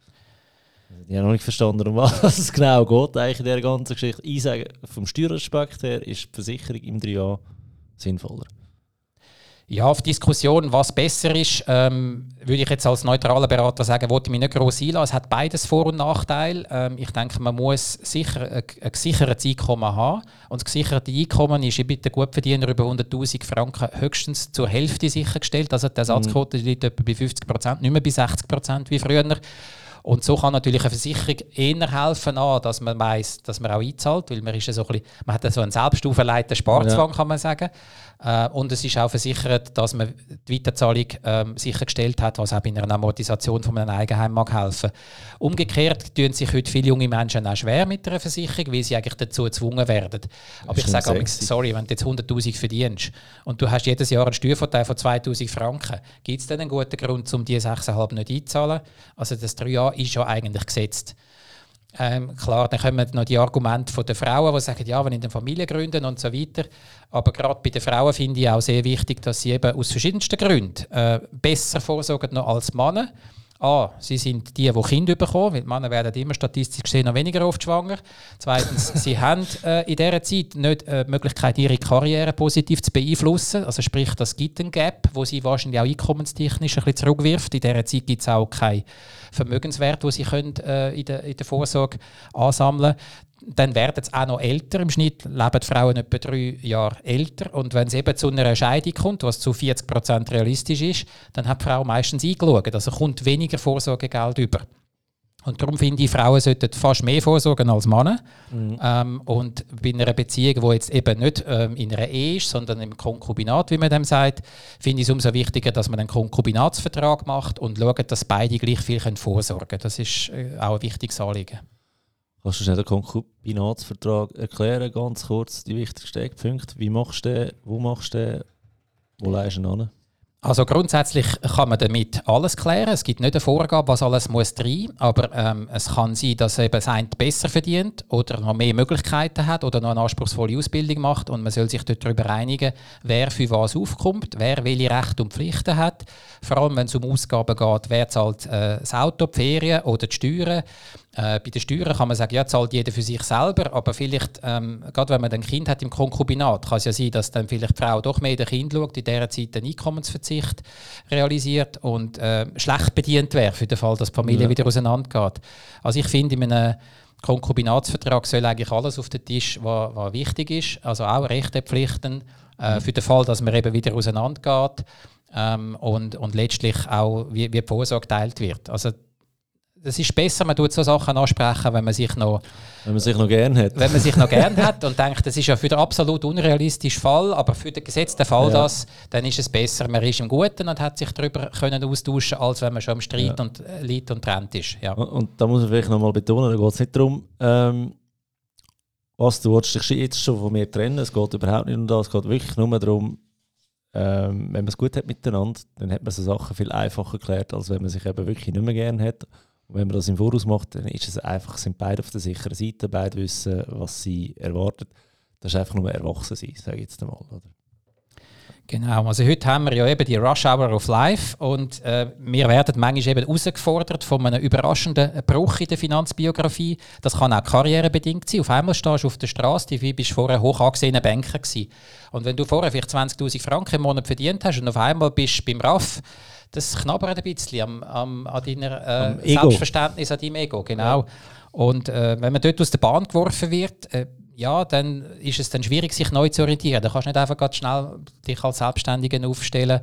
Ich habe noch nicht verstanden, um was es genau geht eigentlich in dieser ganzen Geschichte. Ich sage, vom Steueraspekt her ist die Versicherung im 3 Jahren sinnvoller. Ja, auf Diskussion, was besser ist, ähm, würde ich jetzt als neutraler Berater sagen, wollte ich mich nicht groß einlassen. Es hat beides Vor- und Nachteile. Ähm, ich denke, man muss sicher ein, ein gesichertes Einkommen haben. Und das gesicherte Einkommen ist bei den Gutverdiener über 100'000 Franken höchstens zur Hälfte sichergestellt. Also die Ersatzquote liegt etwa bei 50 Prozent, nicht mehr bei 60 Prozent wie früher. Und so kann natürlich eine Versicherung eher helfen, an, dass man weiß, dass man auch einzahlt, weil man, ist ja so ein bisschen, man hat ja so einen selbst auferlegten Sparzwang, ja. kann man sagen. Äh, und es ist auch versichert, dass man die Weiterzahlung ähm, sichergestellt hat, was auch bei einer Amortisation von einem Eigenheim mag helfen. Umgekehrt tun sich heute viele junge Menschen auch schwer mit einer Versicherung, weil sie eigentlich dazu gezwungen werden. Aber ich sage aber, sorry, wenn du jetzt 100'000 verdienst und du hast jedes Jahr einen Steuervorteil von 2'000 Franken, gibt es dann einen guten Grund, um diese 6,5 nicht einzahlen? Also das 3 Jahre ist ja eigentlich gesetzt. Ähm, klar, dann kommen noch die Argumente der Frauen, die sagen, ja, wenn ich eine Familie gründen und so weiter. Aber gerade bei den Frauen finde ich auch sehr wichtig, dass sie eben aus verschiedensten Gründen äh, besser vorsorgen noch als Männer. A, sie sind die, die Kinder bekommen, weil Männer werden immer statistisch gesehen noch weniger oft schwanger. Zweitens, sie haben äh, in dieser Zeit nicht äh, die Möglichkeit, ihre Karriere positiv zu beeinflussen. Also sprich, das gibt einen Gap, wo sie wahrscheinlich auch einkommenstechnisch ein bisschen zurückwirft. In dieser Zeit gibt es auch keinen Vermögenswert, den sie können, äh, in, der, in der Vorsorge ansammeln können dann werden sie auch noch älter. Im Schnitt leben die Frauen etwa drei Jahre älter. Und wenn es eben zu einer Scheidung kommt, was zu 40 Prozent realistisch ist, dann hat die Frau meistens eingeschaut. Also kommt weniger Vorsorgegeld über. Und darum finde ich, Frauen sollten fast mehr vorsorgen als Männer. Mhm. Ähm, und bei einer Beziehung, die jetzt eben nicht ähm, in einer Ehe ist, sondern im Konkubinat, wie man dem sagt, finde ich es umso wichtiger, dass man einen Konkubinatsvertrag macht und schaut, dass beide gleich viel vorsorgen können. Das ist äh, auch ein wichtiges Anliegen. Kannst du schnell den Konkubinatsvertrag erklären, ganz kurz, die wichtigsten Eckpunkte? Wie machst du den? Wo machst du den? Wo leist du ihn an? Also grundsätzlich kann man damit alles klären. Es gibt nicht eine Vorgabe, was alles muss rein, aber ähm, es kann sein, dass eben sein besser verdient oder noch mehr Möglichkeiten hat oder noch eine anspruchsvolle Ausbildung macht und man soll sich dort darüber einigen, wer für was aufkommt, wer welche Rechte und Pflichten hat. Vor allem, wenn es um Ausgaben geht, wer zahlt äh, das Auto, die Ferien oder die Steuern. Äh, bei den Steuern kann man sagen, ja, zahlt jeder für sich selber, aber vielleicht, ähm, gerade wenn man ein Kind hat im Konkubinat, kann es ja sein, dass dann vielleicht die Frau doch mehr den Kind schaut, in dieser Zeit einen Einkommensverzicht realisiert und äh, schlecht bedient wäre für den Fall, dass die Familie ja. wieder auseinandergeht. Also ich finde, in einem Konkubinatsvertrag soll eigentlich alles auf den Tisch, was, was wichtig ist, also auch Rechte, Pflichten, äh, mhm. für den Fall, dass man eben wieder auseinandergeht ähm, und, und letztlich auch, wie, wie die Vorsorge geteilt wird. Also es ist besser, man tut so Sachen ansprechen, wenn man sich noch wenn man sich noch gern hat, wenn man sich noch gern hat und denkt, das ist ja für den absolut unrealistischen Fall, aber für den gesetzten Fall ja. das, dann ist es besser, man ist im Guten und hat sich darüber können austauschen, als wenn man schon im Streit ja. und äh, Leid und trennt ist. Ja. Und, und, da muss man vielleicht noch mal betonen, da geht es nicht darum, ähm, was du willst dich jetzt schon von mir trennen. Es geht überhaupt nicht um das. Es geht wirklich nur darum, ähm, wenn man es gut hat miteinander, dann hat man so Sachen viel einfacher geklärt, als wenn man sich eben wirklich nicht mehr gern hat. Und wenn man das im Voraus macht, dann ist es einfach, sind beide auf der sicheren Seite, beide wissen, was sie erwartet. Das ist einfach nur erwachsen sein, sage ich jetzt einmal. Oder? Genau, also heute haben wir ja eben die Rush Hour of Life und äh, wir werden manchmal eben herausgefordert von einem überraschenden Bruch in der Finanzbiografie. Das kann auch karrierebedingt sein. Auf einmal stehst du auf der Straße, du bist vorher hoch angesehener Banker gewesen. Und wenn du vorher vielleicht 20'000 Franken im Monat verdient hast und auf einmal bist du beim RAF, das knabbert ein bisschen am, am, an deiner äh, Selbstverständnis, an deinem Ego, genau. Ja. Und äh, wenn man dort aus der Bahn geworfen wird, äh, ja, dann ist es dann schwierig, sich neu zu orientieren. Da kannst du nicht einfach ganz schnell dich als Selbstständigen aufstellen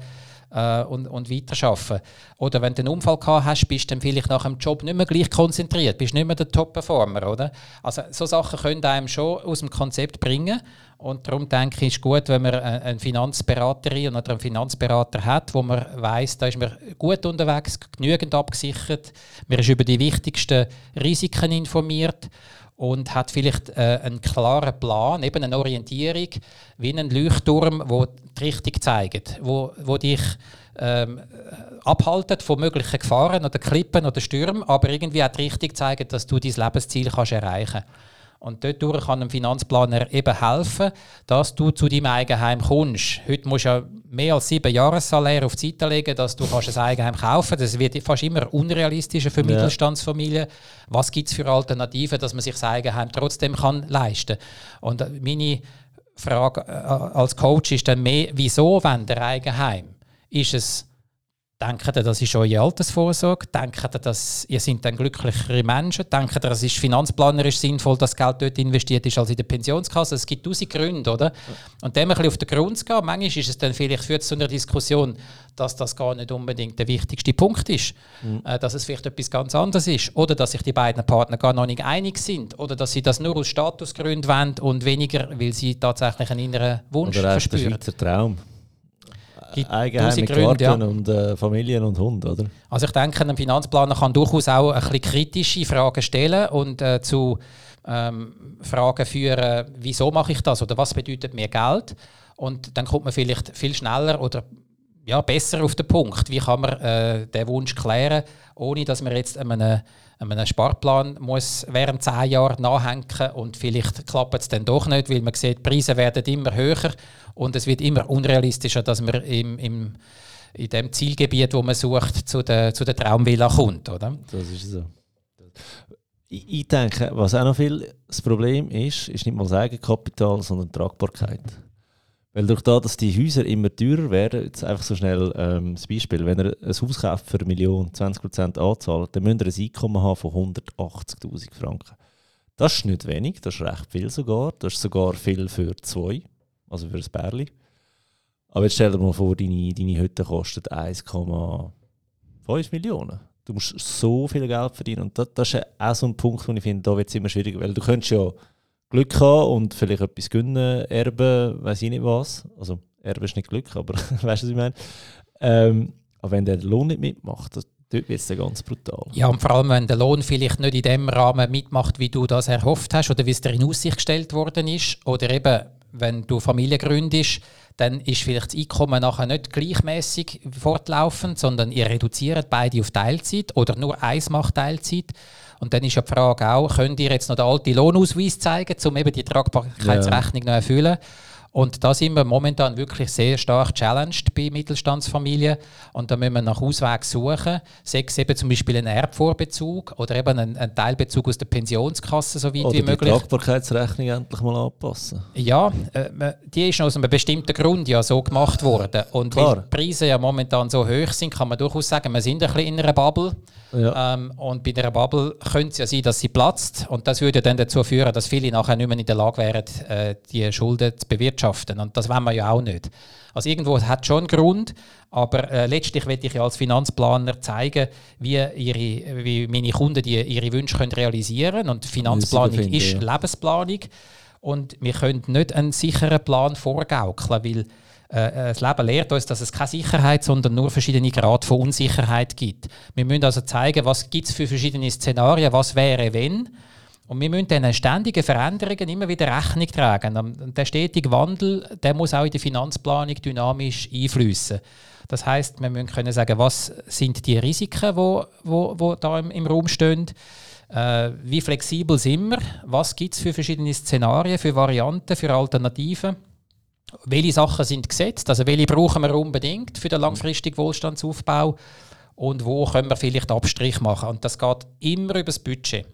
äh, und, und weiterarbeiten. Oder wenn du einen Unfall gehabt hast, bist du dann vielleicht nach dem Job nicht mehr gleich konzentriert, bist nicht mehr der Top-Performer, oder? Also so Sachen können einem schon aus dem Konzept bringen und darum denke ich, ist gut, wenn man eine Finanzberaterin oder einen Finanzberater hat, wo man weiß, da ist man gut unterwegs, genügend abgesichert, man ist über die wichtigsten Risiken informiert und hat vielleicht äh, einen klaren Plan, eben eine Orientierung, wie ein Leuchtturm, wo die Richtung zeigt, wo, wo dich ähm, abhalten von möglichen Gefahren oder Klippen oder Stürmen, aber irgendwie auch die Richtung zeigen, dass du dein Lebensziel kannst erreichen kannst. Und dort kann ein Finanzplaner eben helfen, dass du zu deinem Eigenheim kommst. Heute musst du ja mehr als sieben Jahressalär auf die Seite legen, dass du kannst ein Eigenheim kaufen kannst. Das wird fast immer unrealistischer für ja. Mittelstandsfamilien. Was gibt es für Alternativen, dass man sich das Eigenheim trotzdem kann leisten kann? Und meine Frage äh, als Coach ist dann mehr, wieso wenn der Eigenheim? Ist es Denkt ihr, das ist eure Altersvorsorge? Denkt ihr, dass ihr seid dann glücklichere Menschen? Denkt ihr, es ist finanzplanerisch sinnvoll, dass Geld dort investiert ist als in der Pensionskasse? Es gibt tausend Gründe, oder? Und dem ein bisschen auf den Grund zu gehen, manchmal ist es dann vielleicht führt zu einer Diskussion, dass das gar nicht unbedingt der wichtigste Punkt ist. Mhm. Äh, dass es vielleicht etwas ganz anderes ist. Oder dass sich die beiden Partner gar noch nicht einig sind. Oder dass sie das nur aus Statusgründen wollen und weniger, weil sie tatsächlich einen inneren Wunsch oder verspüren. Der Schweizer Traum. Eigenheim mit Gründe, ja. und äh, Familien und Hund, oder? Also ich denke, ein Finanzplaner kann durchaus auch ein bisschen kritische Fragen stellen und äh, zu ähm, Fragen führen, wieso mache ich das oder was bedeutet mir Geld? Und dann kommt man vielleicht viel schneller oder ja, besser auf den Punkt. Wie kann man äh, den Wunsch klären, ohne dass man jetzt einem, einem Sparplan muss während zehn Jahren nachhängen und vielleicht klappt es dann doch nicht, weil man sieht, die Preise werden immer höher und es wird immer unrealistischer, dass man im, im, in dem Zielgebiet, wo man sucht, zu der, zu der Traumvilla kommt. Oder? Das ist so. Ich, denke, was auch noch viel das Problem ist, ist nicht mal das Eigenkapital, sondern die Tragbarkeit. Weil durch das, dass die Häuser immer teurer werden, jetzt einfach so schnell ähm, das Beispiel, wenn ihr ein Haus kauft für eine Million, 20% anzahlt, dann müsst ihr ein Einkommen haben von 180'000 Franken. Das ist nicht wenig, das ist recht viel sogar. Das ist sogar viel für zwei, also für ein Bärli. Aber jetzt stell dir mal vor, deine, deine Hütte kostet 1,5 Millionen. Du musst so viel Geld verdienen. Und das, das ist auch so ein Punkt, wo ich finde, da wird es immer schwieriger, weil du könntest ja Glück haben und vielleicht etwas gönnen, erben, weiß ich nicht was. Also erben ist nicht Glück, aber weißt du, was ich meine? Ähm, aber wenn der Lohn nicht mitmacht, das, dort wird es ganz brutal. Ja, und vor allem, wenn der Lohn vielleicht nicht in dem Rahmen mitmacht, wie du das erhofft hast oder wie es dir in Aussicht gestellt worden ist, oder eben, wenn du Familie gründest, dann ist vielleicht das Einkommen nachher nicht gleichmäßig fortlaufend, sondern ihr reduziert beide auf Teilzeit oder nur eins macht Teilzeit. Und dann ist ja die Frage auch, könnt ihr jetzt noch den alten Lohnausweis zeigen, um eben die Tragbarkeitsrechnung ja. noch erfüllen? Und da sind wir momentan wirklich sehr stark challenged bei Mittelstandsfamilien. Und da müssen wir nach Auswegen suchen. Sechs eben zum Beispiel einen Erbvorbezug oder eben einen, einen Teilbezug aus der Pensionskasse, so weit oder wie möglich. die Tragbarkeitsrechnung endlich mal anpassen. Ja, äh, die ist aus einem bestimmten Grund ja so gemacht worden. Und Klar. weil die Preise ja momentan so hoch sind, kann man durchaus sagen, wir sind ein bisschen in einer Bubble. Ja. Ähm, und bei dieser Bubble könnte es ja sein, dass sie platzt. Und das würde dann dazu führen, dass viele nachher nicht mehr in der Lage wären, äh, die Schulden zu bewirtschaften wirtschaften. Und das wollen wir ja auch nicht. Also irgendwo hat schon einen Grund, aber äh, letztlich will ich ja als Finanzplaner zeigen, wie, ihre, wie meine Kunden die, ihre Wünsche können realisieren können. Und Finanzplanung finden, ist ja. Lebensplanung. Und wir können nicht einen sicheren Plan vorgaukeln, weil äh, äh, das Leben lehrt uns, dass es keine Sicherheit, sondern nur verschiedene Grade von Unsicherheit gibt. Wir müssen also zeigen, was gibt es für verschiedene Szenarien, was wäre, wenn und wir müssen diesen ständigen Veränderungen immer wieder Rechnung tragen. Und der stetige Wandel der muss auch in die Finanzplanung dynamisch einfließen. Das heißt, wir müssen können sagen, was sind die Risiken, wo, wo, wo da im, im Raum stehen. Äh, wie flexibel sind wir? Was gibt es für verschiedene Szenarien, für Varianten, für Alternativen? Welche Sachen sind gesetzt? Also welche brauchen wir unbedingt für den langfristigen Wohlstandsaufbau? Und wo können wir vielleicht Abstrich machen? Und das geht immer über das Budget.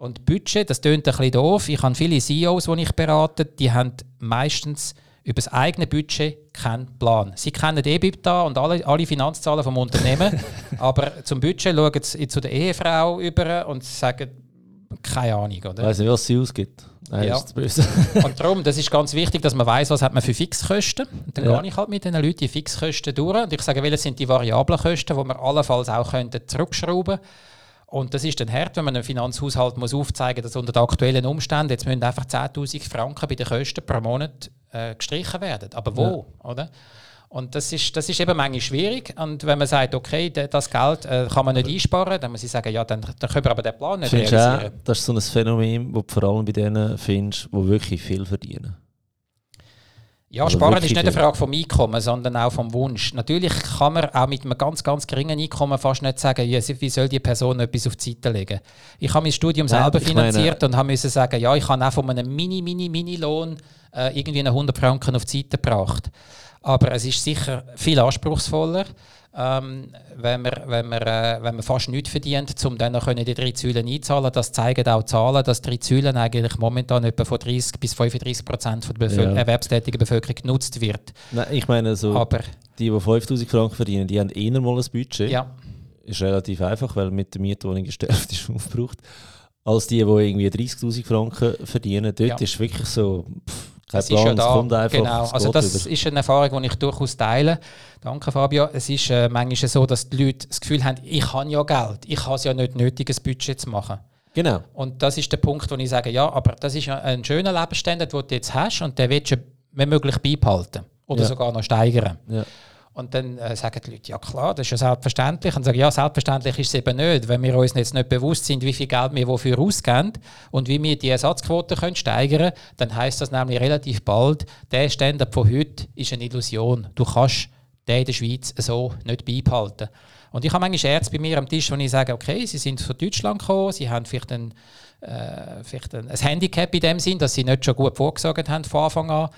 Und Budget, das tönt ein bisschen doof. Ich habe viele CEOs, die ich berate, die haben meistens über das eigene Budget keinen Plan. Sie kennen EBITDA und alle, alle Finanzzahlen vom Unternehmen, aber zum Budget schauen sie zu der Ehefrau über und sagen, keine Ahnung. Oder? Weiß nicht, was sie ausgibt. Nein, ja. und darum, das ist ganz wichtig, dass man weiß, was hat man für Fixkosten. Und dann ja. gehe ich halt mit den Leuten die Fixkosten durch und ich sage, welche sind die variablen Kosten, die man allenfalls auch zurückschrauben könnte und das ist dann hart, wenn man einem Finanzhaushalt muss aufzeigen muss, dass unter den aktuellen Umständen jetzt müssen einfach 10'000 Franken bei den Kosten pro Monat äh, gestrichen werden. Aber wo? Ja. Oder? Und das ist, das ist eben manchmal schwierig. Und wenn man sagt, okay, das Geld äh, kann man nicht einsparen, dann muss ich sagen, ja, dann, dann können wir aber den Plan nicht Findest realisieren. Auch, das ist so ein Phänomen, das du vor allem bei denen findest, die wirklich viel verdienen. Ja, also Sparen ist nicht eine Frage vom Einkommen, sondern auch vom Wunsch. Natürlich kann man auch mit einem ganz, ganz geringen Einkommen fast nicht sagen, wie soll die Person etwas auf die Seite legen. Ich habe mein Studium Nein, selber finanziert meine, und habe müssen sagen, ja, ich habe auch von einem mini, mini, mini Lohn äh, irgendwie eine 100 Franken auf die Seite gebracht. Aber es ist sicher viel anspruchsvoller ähm, wenn, man, wenn, man, äh, wenn man fast nichts verdient, um dann noch die drei Säulen einzahlen Das zeigen auch Zahlen, dass drei Säulen eigentlich momentan etwa von 30 bis 35 Prozent der Bevölker ja. erwerbstätigen Bevölkerung genutzt wird. Nein, ich meine, so, Aber, die, die 5000 Franken verdienen, die haben eher mal ein Budget. Ja. Ist relativ einfach, weil mit der Mietwohnung der ist aufgebraucht. Als die, die irgendwie 30.000 Franken verdienen, dort ja. ist wirklich so... Pff, kein Plan, ja da, kommt einfach, genau. Also das über. ist eine Erfahrung, die ich durchaus teile. Danke Fabio. Es ist äh, manchmal so, dass die Leute das Gefühl haben, ich habe ja Geld, ich habe es ja nicht nötig, ein Budget zu machen. Genau. Und das ist der Punkt, wo ich sage, ja, aber das ist ja ein schöner Lebensstandard, den du jetzt hast und den willst du wenn möglich beibehalten oder ja. sogar noch steigern. Ja. Und dann äh, sagen die Leute, ja klar, das ist ja selbstverständlich. Und sagen, ja, selbstverständlich ist es eben nicht, wenn wir uns jetzt nicht bewusst sind, wie viel Geld wir wofür ausgeben und wie wir die Ersatzquote können steigern können, dann heißt das nämlich relativ bald, der Standard von heute ist eine Illusion. Du kannst den in der Schweiz so nicht beibehalten. Und ich habe manchmal Ärzte bei mir am Tisch, wo ich sage, okay, sie sind von Deutschland gekommen, sie haben vielleicht einen äh, vielleicht ein, ein, Handicap in dem Sinn, dass sie nicht schon gut vorgesorgt haben von Anfang an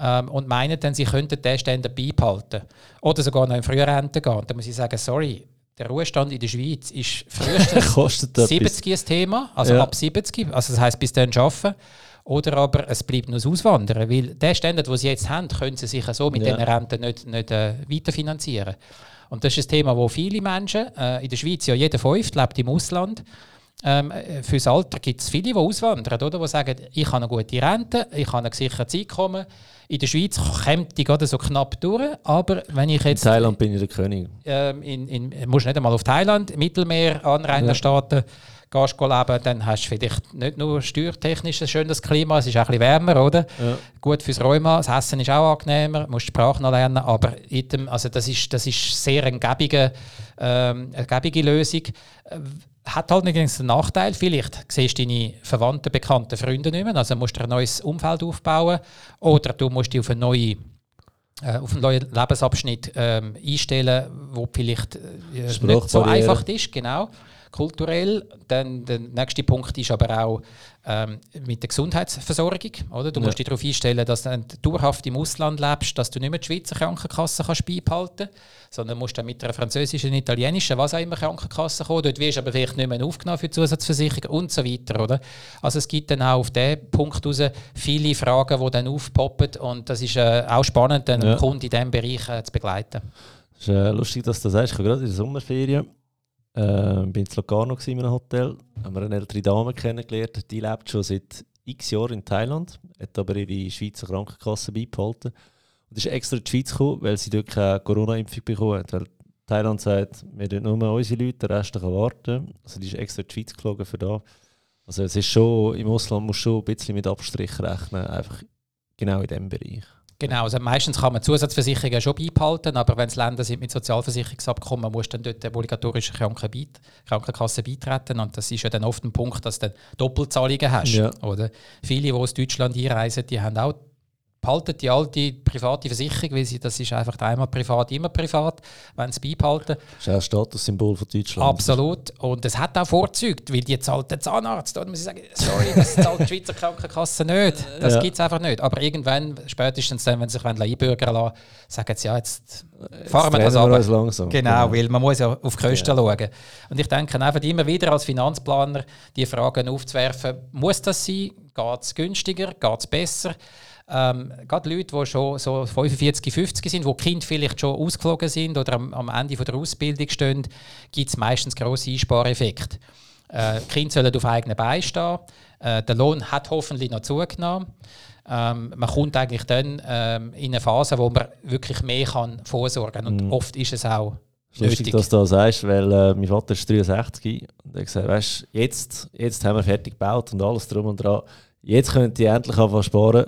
ähm, und meinen dann, sie könnten den Ständer beibehalten oder sogar noch in Frührente gehen. Und dann muss ich sagen, sorry, der Ruhestand in der Schweiz ist frühestens 70 ein Thema, also ja. ab 70, also das heisst bis dann arbeiten. Oder aber es bleibt nur das Auswandern, weil der Standard, den sie jetzt haben, können sie sich so mit ja. diesen Renten nicht, nicht äh, weiterfinanzieren. Und das ist ein Thema, wo viele Menschen, äh, in der Schweiz ja jeder Fünfte lebt im Ausland, ähm, fürs Alter gibt es viele, die auswandern, oder? die sagen, ich habe eine gute Rente, ich habe ein gesichertes Einkommen. In der Schweiz kommt die gerade so knapp durch, aber wenn ich jetzt... In Thailand bin ich der König. Ähm, in, in, musst nicht einmal auf Thailand, Mittelmeer, Anrainerstaaten ja. Gehst leben, dann hast du vielleicht nicht nur steuertechnisch ein schönes Klima, es ist auch ein bisschen wärmer, oder? Ja. Gut fürs Rheuma, das Essen ist auch angenehmer, musst die Sprache noch lernen, aber item, also das, ist, das ist sehr eine gäbige, ähm, eine gäbige Lösung hat halt allerdings den Nachteil, vielleicht siehst du deine Verwandten, Bekannten, Freunde nicht mehr, also musst du ein neues Umfeld aufbauen oder du musst dich auf, eine neue, äh, auf einen neuen Lebensabschnitt ähm, einstellen, wo vielleicht äh, nicht so einfach ist, genau kulturell. Dann der nächste Punkt ist aber auch ähm, mit der Gesundheitsversorgung. Oder? Du ja. musst dich darauf einstellen, dass du dauerhaft im Ausland lebst, dass du nicht mehr die Schweizer Krankenkasse kannst beibehalten kannst, sondern musst dann mit einer französischen, italienischen, was auch immer Krankenkasse kommen. Dort wirst du aber vielleicht nicht mehr aufgenommen für Zusatzversicherung und so weiter. Oder? Also es gibt dann auch auf diesen Punkt raus viele Fragen, die dann aufpoppen und das ist äh, auch spannend, einen ja. Kunden in diesem Bereich äh, zu begleiten. Es ist äh, lustig, dass du das sagst. Ich habe gerade in der Sommerferien äh, bin in Locarno in einem Hotel, haben wir eine ältere Dame kennengelernt, die lebt schon seit x Jahren in Thailand, hat aber ihre Schweizer Krankenkasse beibehalten und ist extra in die Schweiz gekommen, weil sie dort keine Corona-Impfung bekommen hat. Weil Thailand sagt, wir dort nur unsere Leute, der Rest kann warten. Also die ist extra in die Schweiz geflogen für da. Also es ist schon, im Ausland muss schon ein bisschen mit Abstrich rechnen, einfach genau in diesem Bereich. Genau, also meistens kann man Zusatzversicherungen schon beibehalten, aber wenn es Länder sind mit Sozialversicherungsabkommen, muss dann dort der obligatorische Krankenkasse beitreten und das ist ja dann oft ein Punkt, dass du Doppelzahlungen hast. Ja. Oder? Viele, die aus Deutschland einreisen, die haben auch behalten die alte private Versicherung, weil sie, das ist einfach einmal privat, immer privat, wenn sie beibehalten. Das ist auch ein Statussymbol von Deutschland. Absolut. Und es hat auch Vorzüge, weil die zahlt der Zahnarzt. Da muss ich sagen, sorry, das zahlt die Schweizer Krankenkasse nicht. Das ja. gibt es einfach nicht. Aber irgendwann, spätestens dann, wenn sie sich einbürgern lassen, sagen sie, ja, jetzt fahren wir das langsam. Genau, genau, weil man muss ja auf die Kosten ja. schauen. Und ich denke einfach immer wieder als Finanzplaner die Fragen aufzuwerfen, muss das sein? Geht es günstiger? Geht es besser? Ähm, gerade Leute, die schon so 45, 50 sind, wo die Kinder vielleicht schon ausgeflogen sind oder am, am Ende von der Ausbildung stehen, gibt es meistens grosse Einspareffekte. Äh, die Kinder sollen auf eigenen Beinen stehen. Äh, der Lohn hat hoffentlich noch zugenommen. Ähm, man kommt eigentlich dann ähm, in eine Phase, wo man wirklich mehr kann vorsorgen kann. Und mm. oft ist es auch Lustig, dass du das sagst, weil äh, mein Vater ist 63 und er hat gesagt, weißt, jetzt, jetzt haben wir fertig gebaut und alles drum und dran. Jetzt könnt ihr endlich anfangen sparen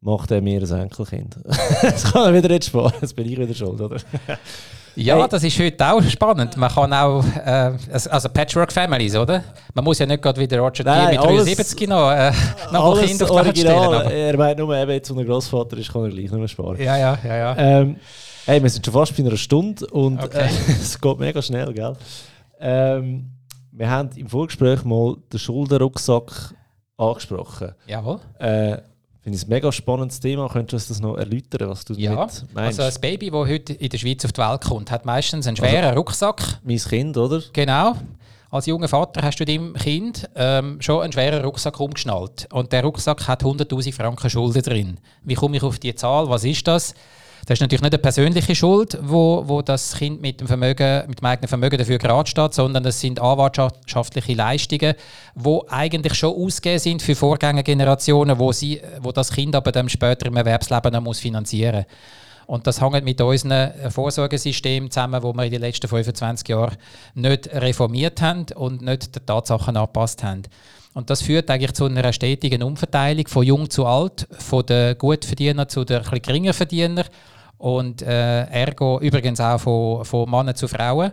macht er mir ein Enkelkind. das kann er wieder nicht sparen, das bin ich wieder schuld, oder? Ja, Hey. das ist heute auch spannend. Man kann auch, äh, also Patchwork Families, oder? Man muss ja nicht gerade wie der Roger Nein, mit alles- 73 noch, äh, noch Alles Kinder auf stellen. original. Aber, Er meint nur, eben jetzt, wo er Grossvater ist, kann er gleich nur sparen. ja, ja, ja, ja. Ähm, hey, wir sind schon fast bei einer Stunde und Okay. äh, es geht mega schnell, gell? Ähm, wir haben im Vorgespräch mal den Schuldenrucksack angesprochen. Jawohl. Äh, Finde ich ein mega spannendes Thema. Könntest du das noch erläutern, was du Ja, damit meinst? also ein Baby, das heute in der Schweiz auf die Welt kommt, hat meistens einen schweren Rucksack. mein Kind, oder? Genau. Als junger Vater hast du deinem Kind ähm, schon einen schweren Rucksack umgeschnallt. Und der Rucksack hat 100'000 Franken Schulden drin. Wie komme ich auf die Zahl? Was ist das? Das ist natürlich nicht eine persönliche Schuld, wo, wo das Kind mit dem, Vermögen, mit dem eigenen Vermögen dafür gerade steht, sondern das sind anwartschaftliche Leistungen, die eigentlich schon ausgegeben sind für Vorgängergenerationen, wo, sie, wo das Kind aber dann später im Erwerbsleben noch muss finanzieren muss. Und das hängt mit unserem Vorsorgesystem zusammen, wo wir in den letzten 25 Jahren nicht reformiert haben und nicht den Tatsachen angepasst haben. Und das führt eigentlich zu einer stetigen Umverteilung von jung zu alt, von den Gutverdiener zu den etwas geringer Verdiener und äh, ergo übrigens auch von, von Männern zu Frauen.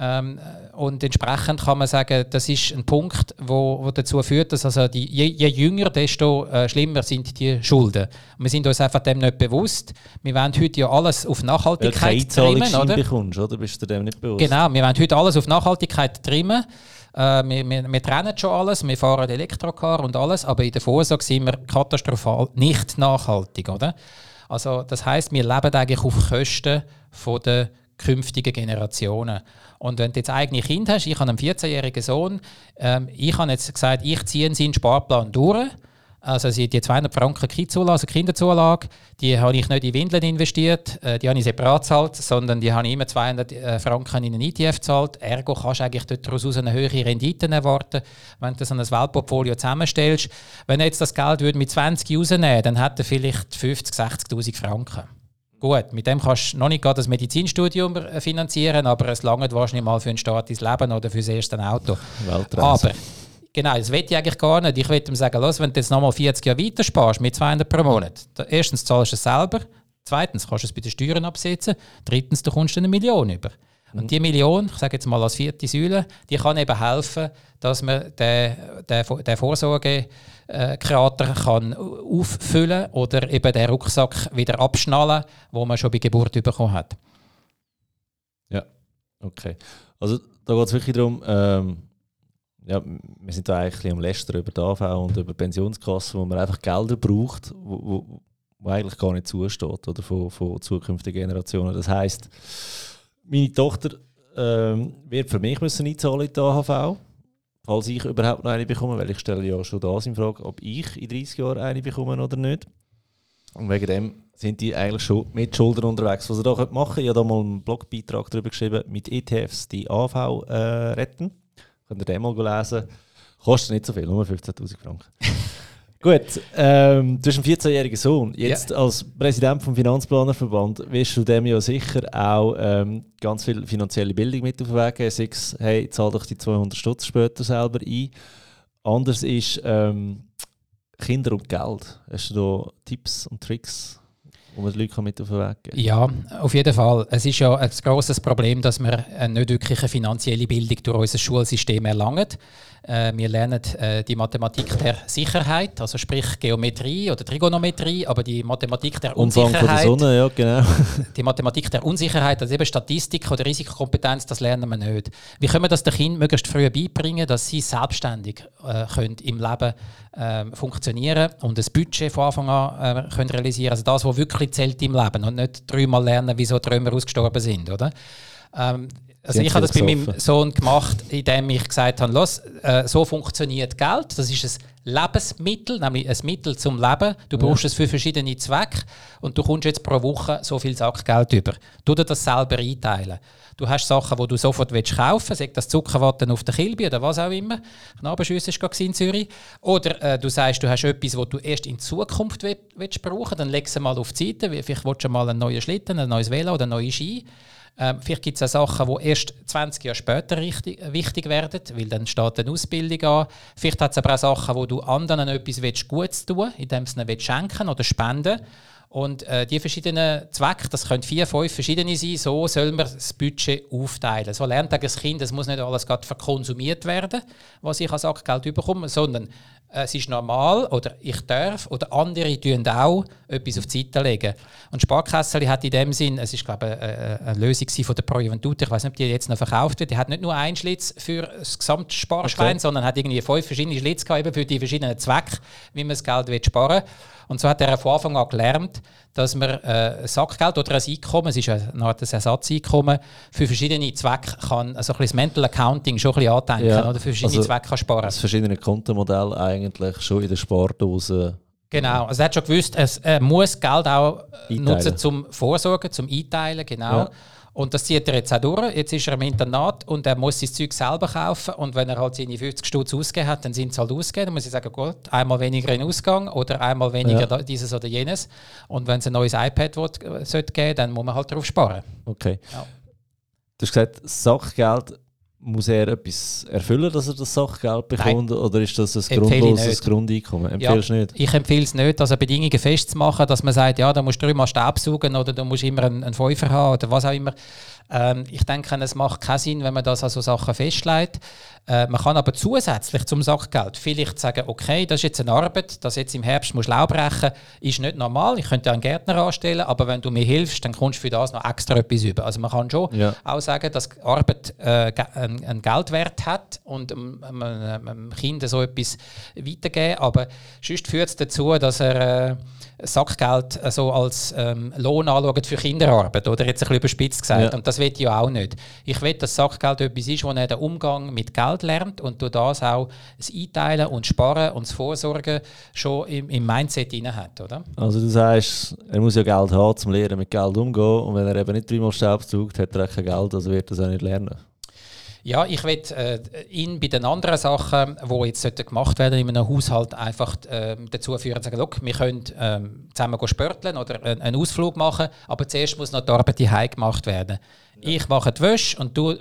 Ähm, und entsprechend kann man sagen, das ist ein Punkt, wo, wo dazu führt, dass also die, je, je jünger, desto äh, schlimmer sind die Schulden. Und wir sind uns einfach dem nicht bewusst. Wir wollen heute ja alles auf Nachhaltigkeit keine trimmen, oder? bekommst, oder? Bist du dem nicht bewusst? Genau, wir wollen heute alles auf Nachhaltigkeit trimmen. Äh, wir, wir, wir trennen schon alles, wir fahren Elektrocar und alles, aber in der Vorsorge sind wir katastrophal nicht nachhaltig, oder? Also das heißt, wir leben eigentlich auf Kosten von der künftigen Generationen. Und wenn du jetzt eigene Kinder hast, ich habe einen 14-jährigen Sohn, ähm, ich habe jetzt gesagt, ich ziehe seinen Sparplan durch. Also die 200 Franken Kinderzulage, also Kinderzulage, die habe ich nicht in Windeln investiert, äh, die habe ich separat gezahlt, sondern die habe ich immer 200 äh, Franken in einen ETF gezahlt. Ergo kannst du eigentlich daraus eine höhere Renditen erwarten, wenn du so ein Weltportfolio zusammenstellst. Wenn er jetzt das Geld würde mit 20 rausnehmen dann hat er vielleicht 50, 60'000 Franken. Gut, mit dem kannst du noch nicht gerade das Medizinstudium finanzieren, aber es langt wahrscheinlich mal für ein Start ins Leben oder für das erste Auto. Weltreise. Aber genau, das will ich eigentlich gar nicht. Ich will ihm sagen, los, wenn du jetzt nochmal 40 Jahre weiter sparst mit 200 pro Monat, erstens zahlst du es selber, zweitens kannst du es bei den Steuern absetzen, drittens du kommst du eine Million über. Und die Million, ich sage jetzt mal als vierte Säule, die kann eben helfen, dass man den, den, den Vorsorgekrater kann auffüllen oder eben den Rucksack wieder abschnallen, wo man schon bei Geburt bekommen hat. Okay. Also da geht es wirklich darum, ähm, ja, wir sind da eigentlich am Lästern über die AV und über Pensionskassen, wo man einfach Gelder braucht, wo, wo, wo eigentlich gar nicht zusteht oder von, von zukünftigen Generationen. Das heisst, meine Tochter ähm, wird für mich müssen einzahlen in die AHV, falls ich überhaupt noch eine bekomme, weil ich stelle ja schon das in Frage, ob ich in 30 Jahren eine bekomme oder nicht. Und wegen dem sind die eigentlich schon mit Schulden unterwegs. Was ihr da machen könnt, ich habe da mal einen Blogbeitrag darüber geschrieben, mit ETFs die AV äh, retten. Könnt ihr den mal lesen. Kostet nicht so viel, nur 15'000 Franken. Gut, ähm, du hast einen 14-jährigen Sohn. Jetzt als Präsident vom Finanzplanerverband wirst du dem ja sicher auch ähm, ganz viel finanzielle Bildung mit auf den Weg geben. Sei es, hey, zahl doch die 200 Stutz später selber ein. Anders ist ähm, Kinder und Geld. Hast du da Tipps und Tricks, die man den Leuten mit auf den Weg geben Ja, auf jeden Fall. Es ist ja ein grosses Problem, dass wir äh, nicht wirklich eine finanzielle Bildung durch unser Schulsystem erlangen. Äh, wir lernen äh, die Mathematik der Sicherheit, also sprich Geometrie oder Trigonometrie, aber die Mathematik der Umfang von der Unsicherheit, Sonne, ja, genau. die Mathematik der Unsicherheit, also eben Statistik oder Risikokompetenz, das lernen wir nicht. Wie können wir das den Kindern möglichst früh beibringen, dass sie selbstständig äh, können im Leben ähm, funktionieren und ein Budget von Anfang an äh, können realisieren Also das, was wirklich zählt im Leben und nicht dreimal lernen, wieso Römer ausgestorben sind, oder? Ähm, also ich habe das bei meinem. Sohn gemacht, indem ich gesagt habe, los, äh, so funktioniert Geld. Das ist ein Lebensmittel, nämlich ein Mittel zum Leben. Du brauchst es für verschiedene Zwecke und du kommst jetzt pro Woche so viel Sackgeld über. Du dir das selber einteilen. Du hast Sachen, die du sofort willst kaufen willst, sei das Zuckerwatte auf der Kilby oder was auch immer. Knabenschüsse war in Zürich. Oder äh, du sagst, du hast etwas, das du erst in Zukunft will, willst brauchen dann leg es mal auf die Seite. Vielleicht willst du mal einen neuen Schlitten, ein neues Velo oder eine neue Ski. Ähm, vielleicht gibt es auch Sachen, die erst 20 Jahre später richtig, wichtig werden, weil dann steht eine Ausbildung an. Vielleicht hat es aber auch Sachen, wo du anderen etwas willst Gutes tun indem du ihnen willst schenken oder spenden Und äh, die verschiedenen Zwecke, das können vier, fünf verschiedene sein, so soll man das Budget aufteilen. So lernt das Kind, es muss nicht alles verkonsumiert werden, was ich als Sackgeld bekomme, sondern es ist normal oder ich darf oder andere tun auch etwas auf die Seite legen. Und Sparkasse hat in dem Sinn, es ist glaube ich eine, eine Lösung von der Pro ich weiß nicht, ob die jetzt noch verkauft wird, die hat nicht nur einen Schlitz für das Gesamtsparschwein, okay. sondern hat irgendwie fünf verschiedene Schlitze gehabt, für die verschiedenen Zwecke, wie man das Geld sparen will. Und so hat er von Anfang an gelernt, dass man äh, Sackgeld oder ein Einkommen, es ist eine Art Ersatzeinkommen, für verschiedene Zwecke kann, also ein bisschen das Mental Accounting schon ein bisschen andenken ja, oder für verschiedene also Zwecke kann sparen. Das verschiedene Kontenmodell eigentlich schon in der Spardose Genau, also er hat schon gewusst, er muss Geld auch einteilen. nutzen zum Vorsorgen, zum Einteilen, genau. Ja. Und das zieht er jetzt auch durch. Jetzt ist er im Internat und er muss sein Zeug selber kaufen. Und wenn er halt seine 50 Stutz ausgegeben hat, dann sind es halt ausgegeben. Dann muss ich sagen, gut, einmal weniger in Ausgang oder einmal weniger ja. dieses oder jenes. Und wenn es ein neues iPad wird, äh, sollte geben, dann muss man halt darauf sparen. Okay. Ja. Du hast gesagt, Sachgeld muss er etwas erfüllen, dass er das Sachgeld bekommt? Nein. Oder ist das ein grundloses Grundeinkommen? Empfehlst du ja, nicht? Ich empfehle es nicht, also Bedingungen festzumachen, dass man sagt, ja, da musst du dreimal Staubsaugen oder du musst immer einen, einen Fünfer haben oder was auch immer. Ähm, ich denke, es macht keinen Sinn, wenn man das an so Sachen festlegt. Äh, man kann aber zusätzlich zum Sachgeld vielleicht sagen, okay, das ist jetzt eine Arbeit, dass jetzt im Herbst muss Laub brechen, ist nicht normal. Ich könnte einen Gärtner anstellen, aber wenn du mir hilfst, dann kommst du für das noch extra etwas über. Also man kann schon ja. auch sagen, dass Arbeit äh, einen Geldwert hat und einem, einem Kind so etwas weitergeben, aber sonst führt es dazu, dass er äh, Sackgeld äh, so als ähm, Lohn anschaut für Kinderarbeit, oder jetzt ein bisschen überspitzt gesagt. Ja. Und das will ich ja auch nicht. Ich will, dass Sackgeld etwas ist, wo er den Umgang mit Geld lernt und durch das auch das Einteilen und Sparen und das Vorsorgen schon im, im Mindset drin hat, oder? Also du sagst, er muss ja Geld haben, um lernen mit Geld umzugehen und wenn er eben nicht dreimal Staub sucht, hat er kein Geld, also wird er es auch nicht lernen. Ja, ich will äh, ihn bei den anderen Sachen, die jetzt gemacht werden in einem Haushalt, einfach äh, dazu führen, sagen, look, wir können äh, zusammen spörteln oder einen Ausflug machen, aber zuerst muss noch die Arbeit hier gemacht werden. Ich mache die Wäsche und du